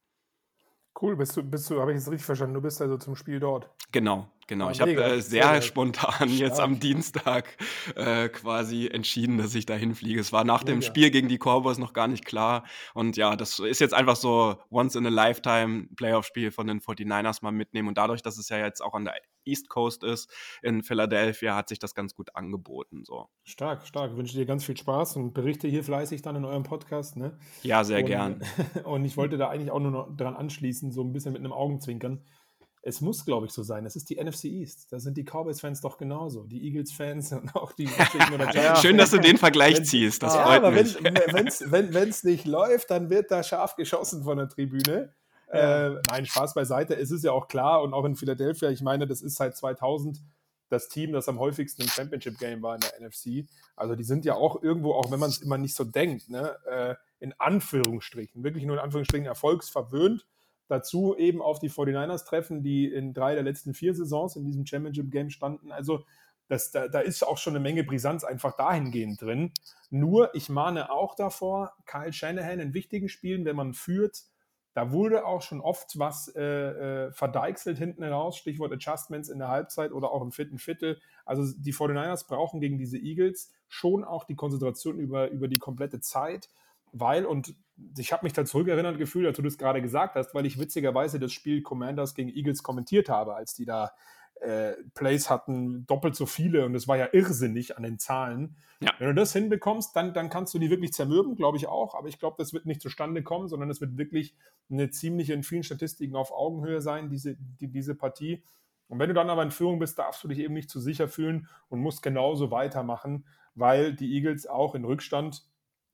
F: Cool, bist du, bist du, habe ich es richtig verstanden, du bist also zum Spiel dort.
E: Genau, genau. Ich habe äh, sehr, sehr spontan stark. jetzt am Dienstag äh, quasi entschieden, dass ich da hinfliege. Es war nach mega. dem Spiel gegen die Cowboys noch gar nicht klar. Und ja, das ist jetzt einfach so once in a lifetime Playoff-Spiel von den 49ers mal mitnehmen. Und dadurch, dass es ja jetzt auch an der East Coast ist, in Philadelphia, hat sich das ganz gut angeboten. So.
F: Stark, stark. Ich wünsche dir ganz viel Spaß und berichte hier fleißig dann in eurem Podcast. Ne?
E: Ja, sehr und, gern.
F: Und ich wollte da eigentlich auch nur noch dran anschließen, so ein bisschen mit einem Augenzwinkern. Es muss, glaube ich, so sein. Es ist die NFC East. Da sind die Cowboys-Fans doch genauso. Die Eagles-Fans und auch die
E: oder Schön, dass du den Vergleich wenn, ziehst. Das ja, freut aber mich.
F: Wenn es nicht läuft, dann wird da scharf geschossen von der Tribüne. Ja. Äh, nein, Spaß beiseite. Es ist ja auch klar und auch in Philadelphia, ich meine, das ist seit 2000 das Team, das am häufigsten im Championship-Game war in der NFC. Also die sind ja auch irgendwo, auch wenn man es immer nicht so denkt, ne, äh, in Anführungsstrichen, wirklich nur in Anführungsstrichen erfolgsverwöhnt. Dazu eben auf die 49ers treffen, die in drei der letzten vier Saisons in diesem Championship-Game standen. Also das, da, da, ist auch schon eine Menge Brisanz einfach dahingehend drin. Nur, ich mahne auch davor, Kyle Shanahan in wichtigen Spielen, wenn man führt, da wurde auch schon oft was äh, äh, verdeichselt hinten raus, Stichwort Adjustments in der Halbzeit oder auch im vierten Viertel. Also die 49ers brauchen gegen diese Eagles schon auch die Konzentration über, über die komplette Zeit, weil, und ich habe mich da zurückerinnert gefühlt, als du das gerade gesagt hast, weil ich witzigerweise das Spiel Commanders gegen Eagles kommentiert habe, als die da äh, Plays hatten, doppelt so viele und es war ja irrsinnig an den Zahlen. Ja. Wenn du das hinbekommst, dann, dann kannst du die wirklich zermürben, glaube ich auch, aber ich glaube, das wird nicht zustande kommen, sondern es wird wirklich eine ziemliche in vielen Statistiken auf Augenhöhe sein, diese, die, diese Partie. Und wenn du dann aber in Führung bist, darfst du dich eben nicht zu sicher fühlen und musst genauso weitermachen, weil die Eagles auch in Rückstand,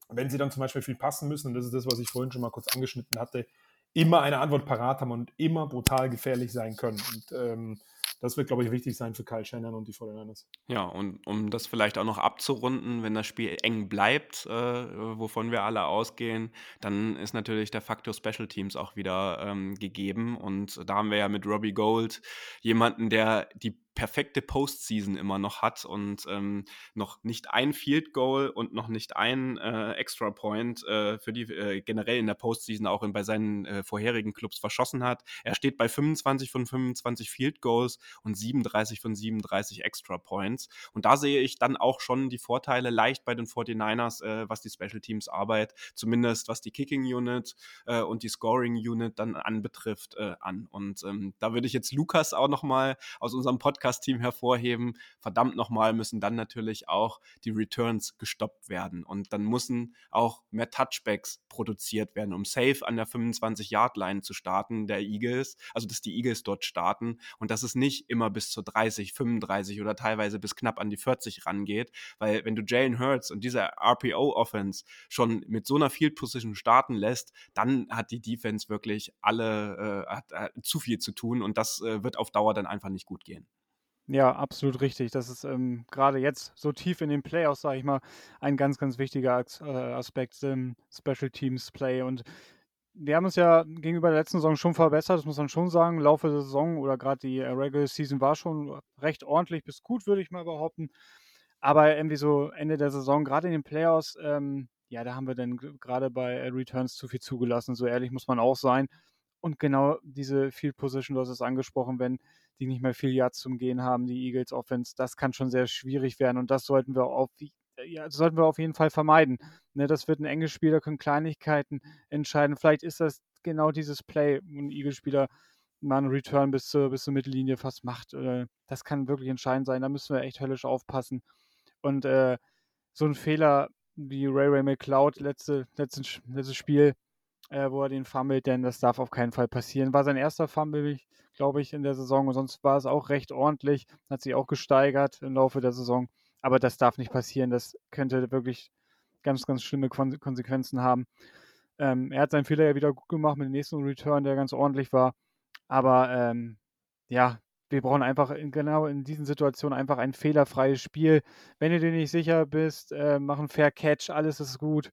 F: wenn sie dann zum Beispiel viel passen müssen, und das ist das, was ich vorhin schon mal kurz angeschnitten hatte, immer eine Antwort parat haben und immer brutal gefährlich sein können. Und ähm, das wird, glaube ich, wichtig sein für Kyle Shannon und die 49ers.
E: Ja, und um das vielleicht auch noch abzurunden, wenn das Spiel eng bleibt, äh, wovon wir alle ausgehen, dann ist natürlich der Faktor Special Teams auch wieder ähm, gegeben. Und da haben wir ja mit Robbie Gold jemanden, der die perfekte Postseason immer noch hat und ähm, noch nicht ein Field Goal und noch nicht ein äh, Extra Point äh, für die äh, generell in der Postseason auch in, bei seinen äh, vorherigen Clubs verschossen hat. Er steht bei 25 von 25 Field Goals und 37 von 37 Extra Points. Und da sehe ich dann auch schon die Vorteile leicht bei den 49ers, äh, was die Special Teams Arbeit, zumindest was die Kicking Unit äh, und die Scoring Unit dann anbetrifft, an. Und ähm, da würde ich jetzt Lukas auch nochmal aus unserem Podcast Podcast-Team hervorheben. Verdammt nochmal müssen dann natürlich auch die Returns gestoppt werden. Und dann müssen auch mehr Touchbacks produziert werden, um safe an der 25-Yard-Line zu starten, der Eagles. Also, dass die Eagles dort starten und dass es nicht immer bis zu 30, 35 oder teilweise bis knapp an die 40 rangeht. Weil, wenn du Jalen Hurts und diese RPO-Offense schon mit so einer Field Position starten lässt, dann hat die Defense wirklich alle äh, hat, hat zu viel zu tun und das äh, wird auf Dauer dann einfach nicht gut gehen.
G: Ja, absolut richtig. Das ist ähm, gerade jetzt so tief in den Playoffs, sage ich mal, ein ganz, ganz wichtiger äh, Aspekt im Special Teams Play. Und wir haben uns ja gegenüber der letzten Saison schon verbessert, das muss man schon sagen. Laufe der Saison oder gerade die äh, Regular Season war schon recht ordentlich bis gut, würde ich mal behaupten. Aber irgendwie so Ende der Saison, gerade in den Playoffs, ähm, ja, da haben wir dann gerade bei äh, Returns zu viel zugelassen. So ehrlich muss man auch sein. Und genau diese Field Position, du hast es angesprochen, wenn die nicht mehr viel Yards zum Gehen haben, die Eagles Offense. Das kann schon sehr schwierig werden und das sollten wir auf, ja, sollten wir auf jeden Fall vermeiden. Ne, das wird ein enges Spiel, da können Kleinigkeiten entscheiden. Vielleicht ist das genau dieses Play, wo ein Eagles-Spieler mal einen Return bis zur, bis zur Mittellinie fast macht. Äh, das kann wirklich entscheidend sein. Da müssen wir echt höllisch aufpassen. Und äh, so ein Fehler wie Ray Ray McLeod letzte, letztes, letztes Spiel, äh, wo er den fummelt, denn das darf auf keinen Fall passieren. War sein erster Fumble, glaube ich, in der Saison und sonst war es auch recht ordentlich, hat sich auch gesteigert im Laufe der Saison. Aber das darf nicht passieren. Das könnte wirklich ganz, ganz schlimme Kon Konsequenzen haben. Ähm, er hat seinen Fehler ja wieder gut gemacht mit dem nächsten Return, der ganz ordentlich war. Aber ähm, ja, wir brauchen einfach in, genau in diesen Situationen einfach ein fehlerfreies Spiel. Wenn du dir nicht sicher bist, äh, mach einen Fair Catch, alles ist gut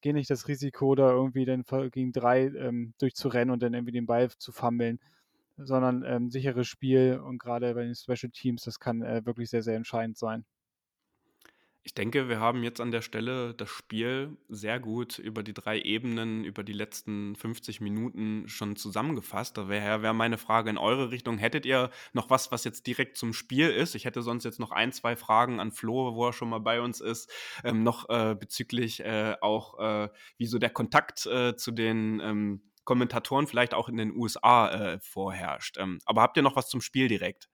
G: gehe nicht das Risiko, da irgendwie dann gegen drei ähm, durchzurennen und dann irgendwie den Ball zu fummeln, sondern ähm, sicheres Spiel und gerade bei den Special Teams, das kann äh, wirklich sehr, sehr entscheidend sein.
E: Ich denke, wir haben jetzt an der Stelle das Spiel sehr gut über die drei Ebenen, über die letzten 50 Minuten schon zusammengefasst. Daher wäre meine Frage in eure Richtung. Hättet ihr noch was, was jetzt direkt zum Spiel ist? Ich hätte sonst jetzt noch ein, zwei Fragen an Flo, wo er schon mal bei uns ist, ähm, noch äh, bezüglich äh, auch, äh, wie so der Kontakt äh, zu den ähm, Kommentatoren vielleicht auch in den USA äh, vorherrscht. Ähm, aber habt ihr noch was zum Spiel direkt?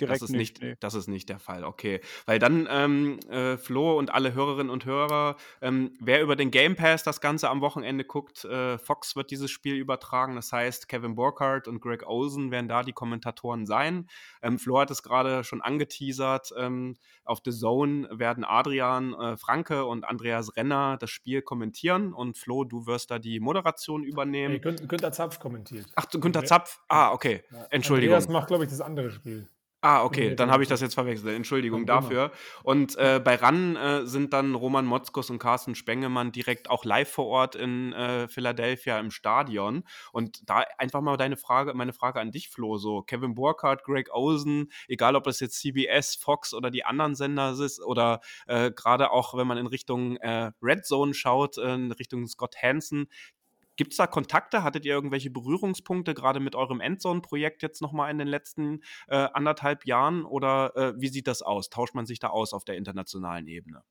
G: Direkt
E: das ist nicht, nee. das ist nicht der Fall, okay. Weil dann, ähm, äh, Flo und alle Hörerinnen und Hörer, ähm, wer über den Game Pass das Ganze am Wochenende guckt, äh, Fox wird dieses Spiel übertragen. Das heißt, Kevin Burkhardt und Greg Olsen werden da die Kommentatoren sein. Ähm, Flo hat es gerade schon angeteasert. Ähm, auf The Zone werden Adrian äh, Franke und Andreas Renner das Spiel kommentieren und Flo, du wirst da die Moderation übernehmen.
F: Nee, Günter Zapf kommentiert.
E: Ach, Günter Zapf? Ah, okay. Entschuldigung.
F: Andreas macht, glaube ich, das andere Spiel.
E: Ah, okay, dann habe ich das jetzt verwechselt. Entschuldigung dafür. Und äh, bei RAN äh, sind dann Roman Motzkos und Carsten Spengemann direkt auch live vor Ort in äh, Philadelphia im Stadion. Und da einfach mal deine Frage, meine Frage an dich, Flo. So, Kevin Burkhardt, Greg Olsen, egal ob das jetzt CBS, Fox oder die anderen Sender ist, oder äh, gerade auch, wenn man in Richtung äh, Red Zone schaut, äh, in Richtung Scott Hansen, Gibt es da Kontakte? Hattet ihr irgendwelche Berührungspunkte, gerade mit eurem Endzone-Projekt jetzt nochmal in den letzten äh, anderthalb Jahren? Oder äh, wie sieht das aus? Tauscht man sich da aus auf der internationalen Ebene?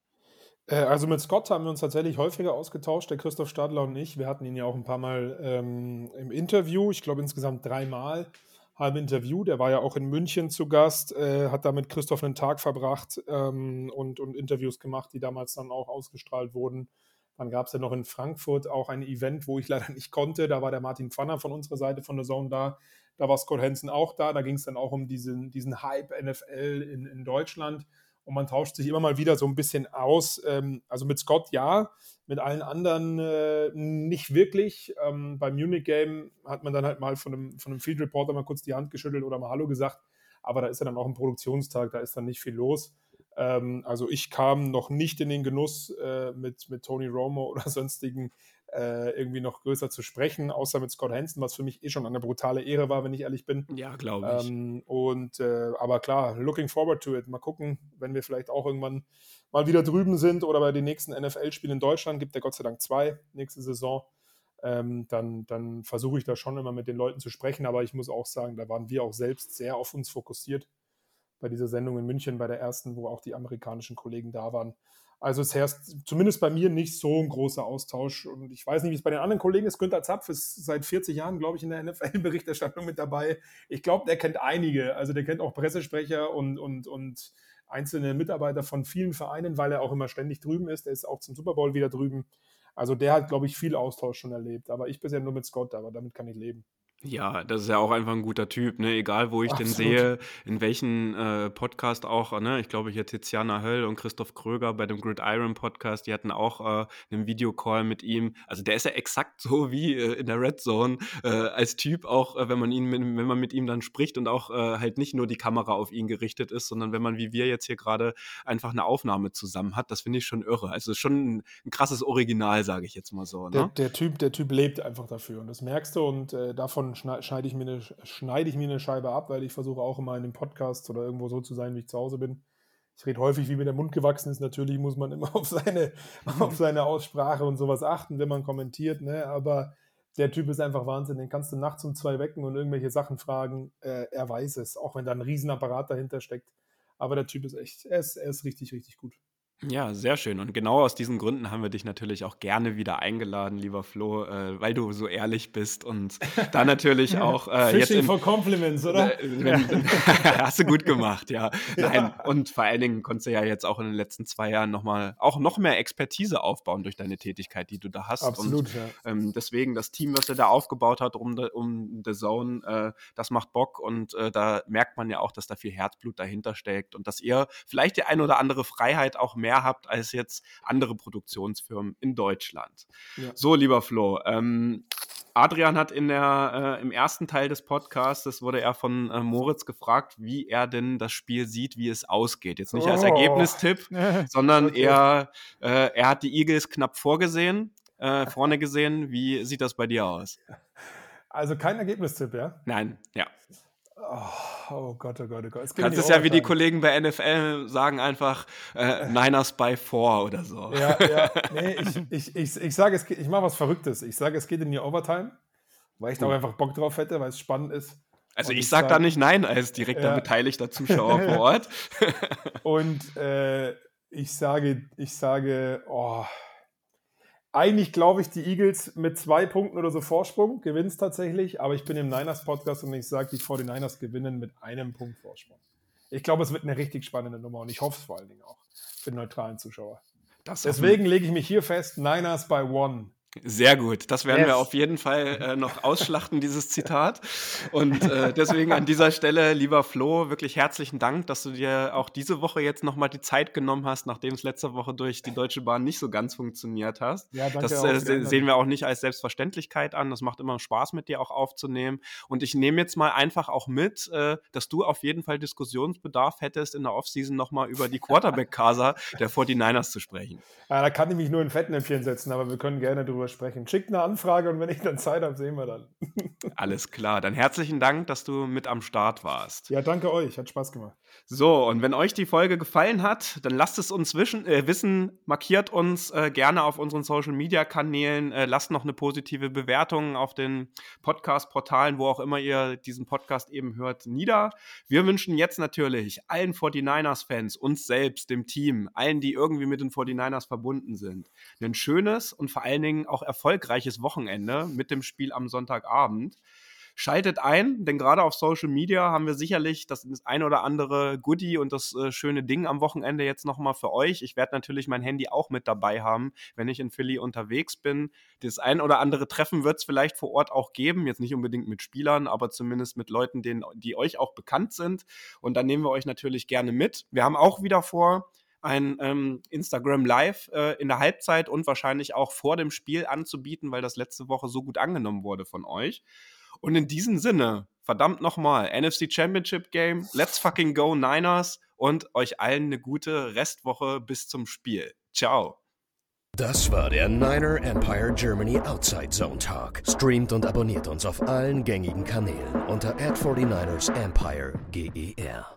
F: Äh, also mit Scott haben wir uns tatsächlich häufiger ausgetauscht, der Christoph Stadler und ich. Wir hatten ihn ja auch ein paar Mal ähm, im Interview, ich glaube insgesamt dreimal halb Interview. Der war ja auch in München zu Gast, äh, hat da mit Christoph einen Tag verbracht ähm, und, und Interviews gemacht, die damals dann auch ausgestrahlt wurden. Dann gab es ja noch in Frankfurt auch ein Event, wo ich leider nicht konnte. Da war der Martin Pfanner von unserer Seite von der Zone da. Da war Scott Hansen auch da. Da ging es dann auch um diesen, diesen Hype NFL in, in Deutschland und man tauscht sich immer mal wieder so ein bisschen aus. Ähm, also mit Scott ja, mit allen anderen äh, nicht wirklich. Ähm, beim Munich Game hat man dann halt mal von einem, von einem Field Reporter mal kurz die Hand geschüttelt oder mal Hallo gesagt. Aber da ist ja dann auch ein Produktionstag, da ist dann nicht viel los. Ähm, also ich kam noch nicht in den Genuss, äh, mit, mit Tony Romo oder sonstigen äh, irgendwie noch größer zu sprechen, außer mit Scott Hansen, was für mich eh schon eine brutale Ehre war, wenn ich ehrlich bin.
E: Ja, glaube ich.
F: Ähm, und äh, aber klar, looking forward to it. Mal gucken, wenn wir vielleicht auch irgendwann mal wieder drüben sind oder bei den nächsten NFL-Spielen in Deutschland, gibt ja Gott sei Dank zwei nächste Saison. Ähm, dann, dann versuche ich da schon immer mit den Leuten zu sprechen, aber ich muss auch sagen, da waren wir auch selbst sehr auf uns fokussiert bei dieser Sendung in München, bei der ersten, wo auch die amerikanischen Kollegen da waren. Also es herrscht zumindest bei mir nicht so ein großer Austausch. Und ich weiß nicht, wie es bei den anderen Kollegen ist. Günther Zapf ist seit 40 Jahren, glaube ich, in der NFL-Berichterstattung mit dabei. Ich glaube, der kennt einige. Also der kennt auch Pressesprecher und, und, und einzelne Mitarbeiter von vielen Vereinen, weil er auch immer ständig drüben ist. Er ist auch zum Super Bowl wieder drüben. Also der hat, glaube ich, viel Austausch schon erlebt. Aber ich bisher nur mit Scott, aber damit kann ich leben.
E: Ja, das ist ja auch einfach ein guter Typ, ne? Egal, wo ich den sehe, in welchen äh, Podcast auch, ne? Ich glaube hier Tiziana Höll und Christoph Kröger bei dem Gridiron Podcast, die hatten auch äh, einen Videocall mit ihm. Also der ist ja exakt so wie äh, in der Red Zone äh, als Typ, auch äh, wenn man ihn, mit, wenn man mit ihm dann spricht und auch äh, halt nicht nur die Kamera auf ihn gerichtet ist, sondern wenn man wie wir jetzt hier gerade einfach eine Aufnahme zusammen hat, das finde ich schon irre. Also ist schon ein, ein krasses Original, sage ich jetzt mal so.
F: Ne? Der, der, Typ, der Typ lebt einfach dafür und das merkst du und davon schneide ich, mir eine, schneide ich mir eine Scheibe ab, weil ich versuche auch immer in den Podcasts oder irgendwo so zu sein, wie ich zu Hause bin. Ich rede häufig, wie mir der Mund gewachsen ist. Natürlich muss man immer auf seine, auf seine Aussprache und sowas achten, wenn man kommentiert. Ne? Aber der Typ ist einfach Wahnsinn. Den kannst du nachts um zwei wecken und irgendwelche Sachen fragen. Äh, er weiß es, auch wenn da ein Riesenapparat dahinter steckt. Aber der Typ ist echt, er ist, er ist richtig, richtig gut.
E: Ja, sehr schön. Und genau aus diesen Gründen haben wir dich natürlich auch gerne wieder eingeladen, lieber Flo, äh, weil du so ehrlich bist und da natürlich auch
F: äh, Fishing jetzt in, for Compliments, oder? Äh,
E: wenn, hast du gut gemacht, ja. ja. Nein, und vor allen Dingen konntest du ja jetzt auch in den letzten zwei Jahren noch mal auch noch mehr Expertise aufbauen durch deine Tätigkeit, die du da hast.
F: Absolut,
E: und,
F: ja.
E: Ähm, deswegen das Team, was er da aufgebaut hat um, um The Zone, äh, das macht Bock und äh, da merkt man ja auch, dass da viel Herzblut dahinter steckt und dass ihr vielleicht die ein oder andere Freiheit auch mehr mehr habt als jetzt andere Produktionsfirmen in Deutschland. Ja. So, lieber Flo, ähm, Adrian hat in der, äh, im ersten Teil des Podcasts, das wurde er von äh, Moritz gefragt, wie er denn das Spiel sieht, wie es ausgeht. Jetzt nicht oh. als Ergebnistipp, sondern okay. er, äh, er hat die Eagles knapp vorgesehen, äh, vorne gesehen. Wie sieht das bei dir aus?
F: Also kein Ergebnistipp, ja?
E: Nein, ja.
F: Oh, oh, Gott, oh Gott, oh Gott.
E: Es Kannst es ja wie die Kollegen bei NFL sagen, einfach äh, Niners by four oder so.
F: Ja, ja. Nee, ich, ich, ich, ich sage, ich mache was Verrücktes. Ich sage, es geht in die Overtime, weil ich da auch einfach Bock drauf hätte, weil es spannend ist.
E: Also ich, ich sage da nicht nein als direkter ja. beteiligter Zuschauer vor Ort.
F: Und äh, ich sage, ich sage, oh, eigentlich glaube ich, die Eagles mit zwei Punkten oder so Vorsprung gewinnen es tatsächlich, aber ich bin im Niners-Podcast und ich sage, die 49ers gewinnen mit einem Punkt Vorsprung. Ich glaube, es wird eine richtig spannende Nummer und ich hoffe es vor allen Dingen auch für den neutralen Zuschauer. Deswegen lege ich mich hier fest, Niners by one.
E: Sehr gut. Das werden yes. wir auf jeden Fall äh, noch ausschlachten, dieses Zitat. Und äh, deswegen an dieser Stelle, lieber Flo, wirklich herzlichen Dank, dass du dir auch diese Woche jetzt nochmal die Zeit genommen hast, nachdem es letzte Woche durch die Deutsche Bahn nicht so ganz funktioniert hast. Ja, danke das äh, se sehen wir auch nicht als Selbstverständlichkeit an. Das macht immer Spaß, mit dir auch aufzunehmen. Und ich nehme jetzt mal einfach auch mit, äh, dass du auf jeden Fall Diskussionsbedarf hättest, in der Offseason nochmal über die Quarterback-Casa der 49ers zu sprechen.
F: Ja, da kann ich mich nur in Fettnäpfchen setzen, aber wir können gerne drüber drüber sprechen. Schickt eine Anfrage und wenn ich dann Zeit habe, sehen wir dann.
E: Alles klar. Dann herzlichen Dank, dass du mit am Start warst.
F: Ja, danke euch. Hat Spaß gemacht.
E: So, und wenn euch die Folge gefallen hat, dann lasst es uns wischen, äh, wissen, markiert uns äh, gerne auf unseren Social Media Kanälen, äh, lasst noch eine positive Bewertung auf den Podcast-Portalen, wo auch immer ihr diesen Podcast eben hört, nieder. Wir wünschen jetzt natürlich allen 49ers-Fans, uns selbst, dem Team, allen, die irgendwie mit den 49ers verbunden sind, ein schönes und vor allen Dingen auch erfolgreiches Wochenende mit dem Spiel am Sonntagabend. Schaltet ein, denn gerade auf Social Media haben wir sicherlich das, ein oder andere Goodie und das äh, schöne Ding am Wochenende jetzt nochmal für euch. Ich werde natürlich mein Handy auch mit dabei haben, wenn ich in Philly unterwegs bin. Das ein oder andere Treffen wird es vielleicht vor Ort auch geben, jetzt nicht unbedingt mit Spielern, aber zumindest mit Leuten, denen, die euch auch bekannt sind. Und dann nehmen wir euch natürlich gerne mit. Wir haben auch wieder vor, ein ähm, Instagram Live äh, in der Halbzeit und wahrscheinlich auch vor dem Spiel anzubieten, weil das letzte Woche so gut angenommen wurde von euch. Und in diesem Sinne, verdammt nochmal, NFC Championship Game, let's fucking go Niners und euch allen eine gute Restwoche bis zum Spiel. Ciao.
C: Das war der Niner Empire Germany Outside Zone Talk. Streamt und abonniert uns auf allen gängigen Kanälen unter ad 49 ersempire GER.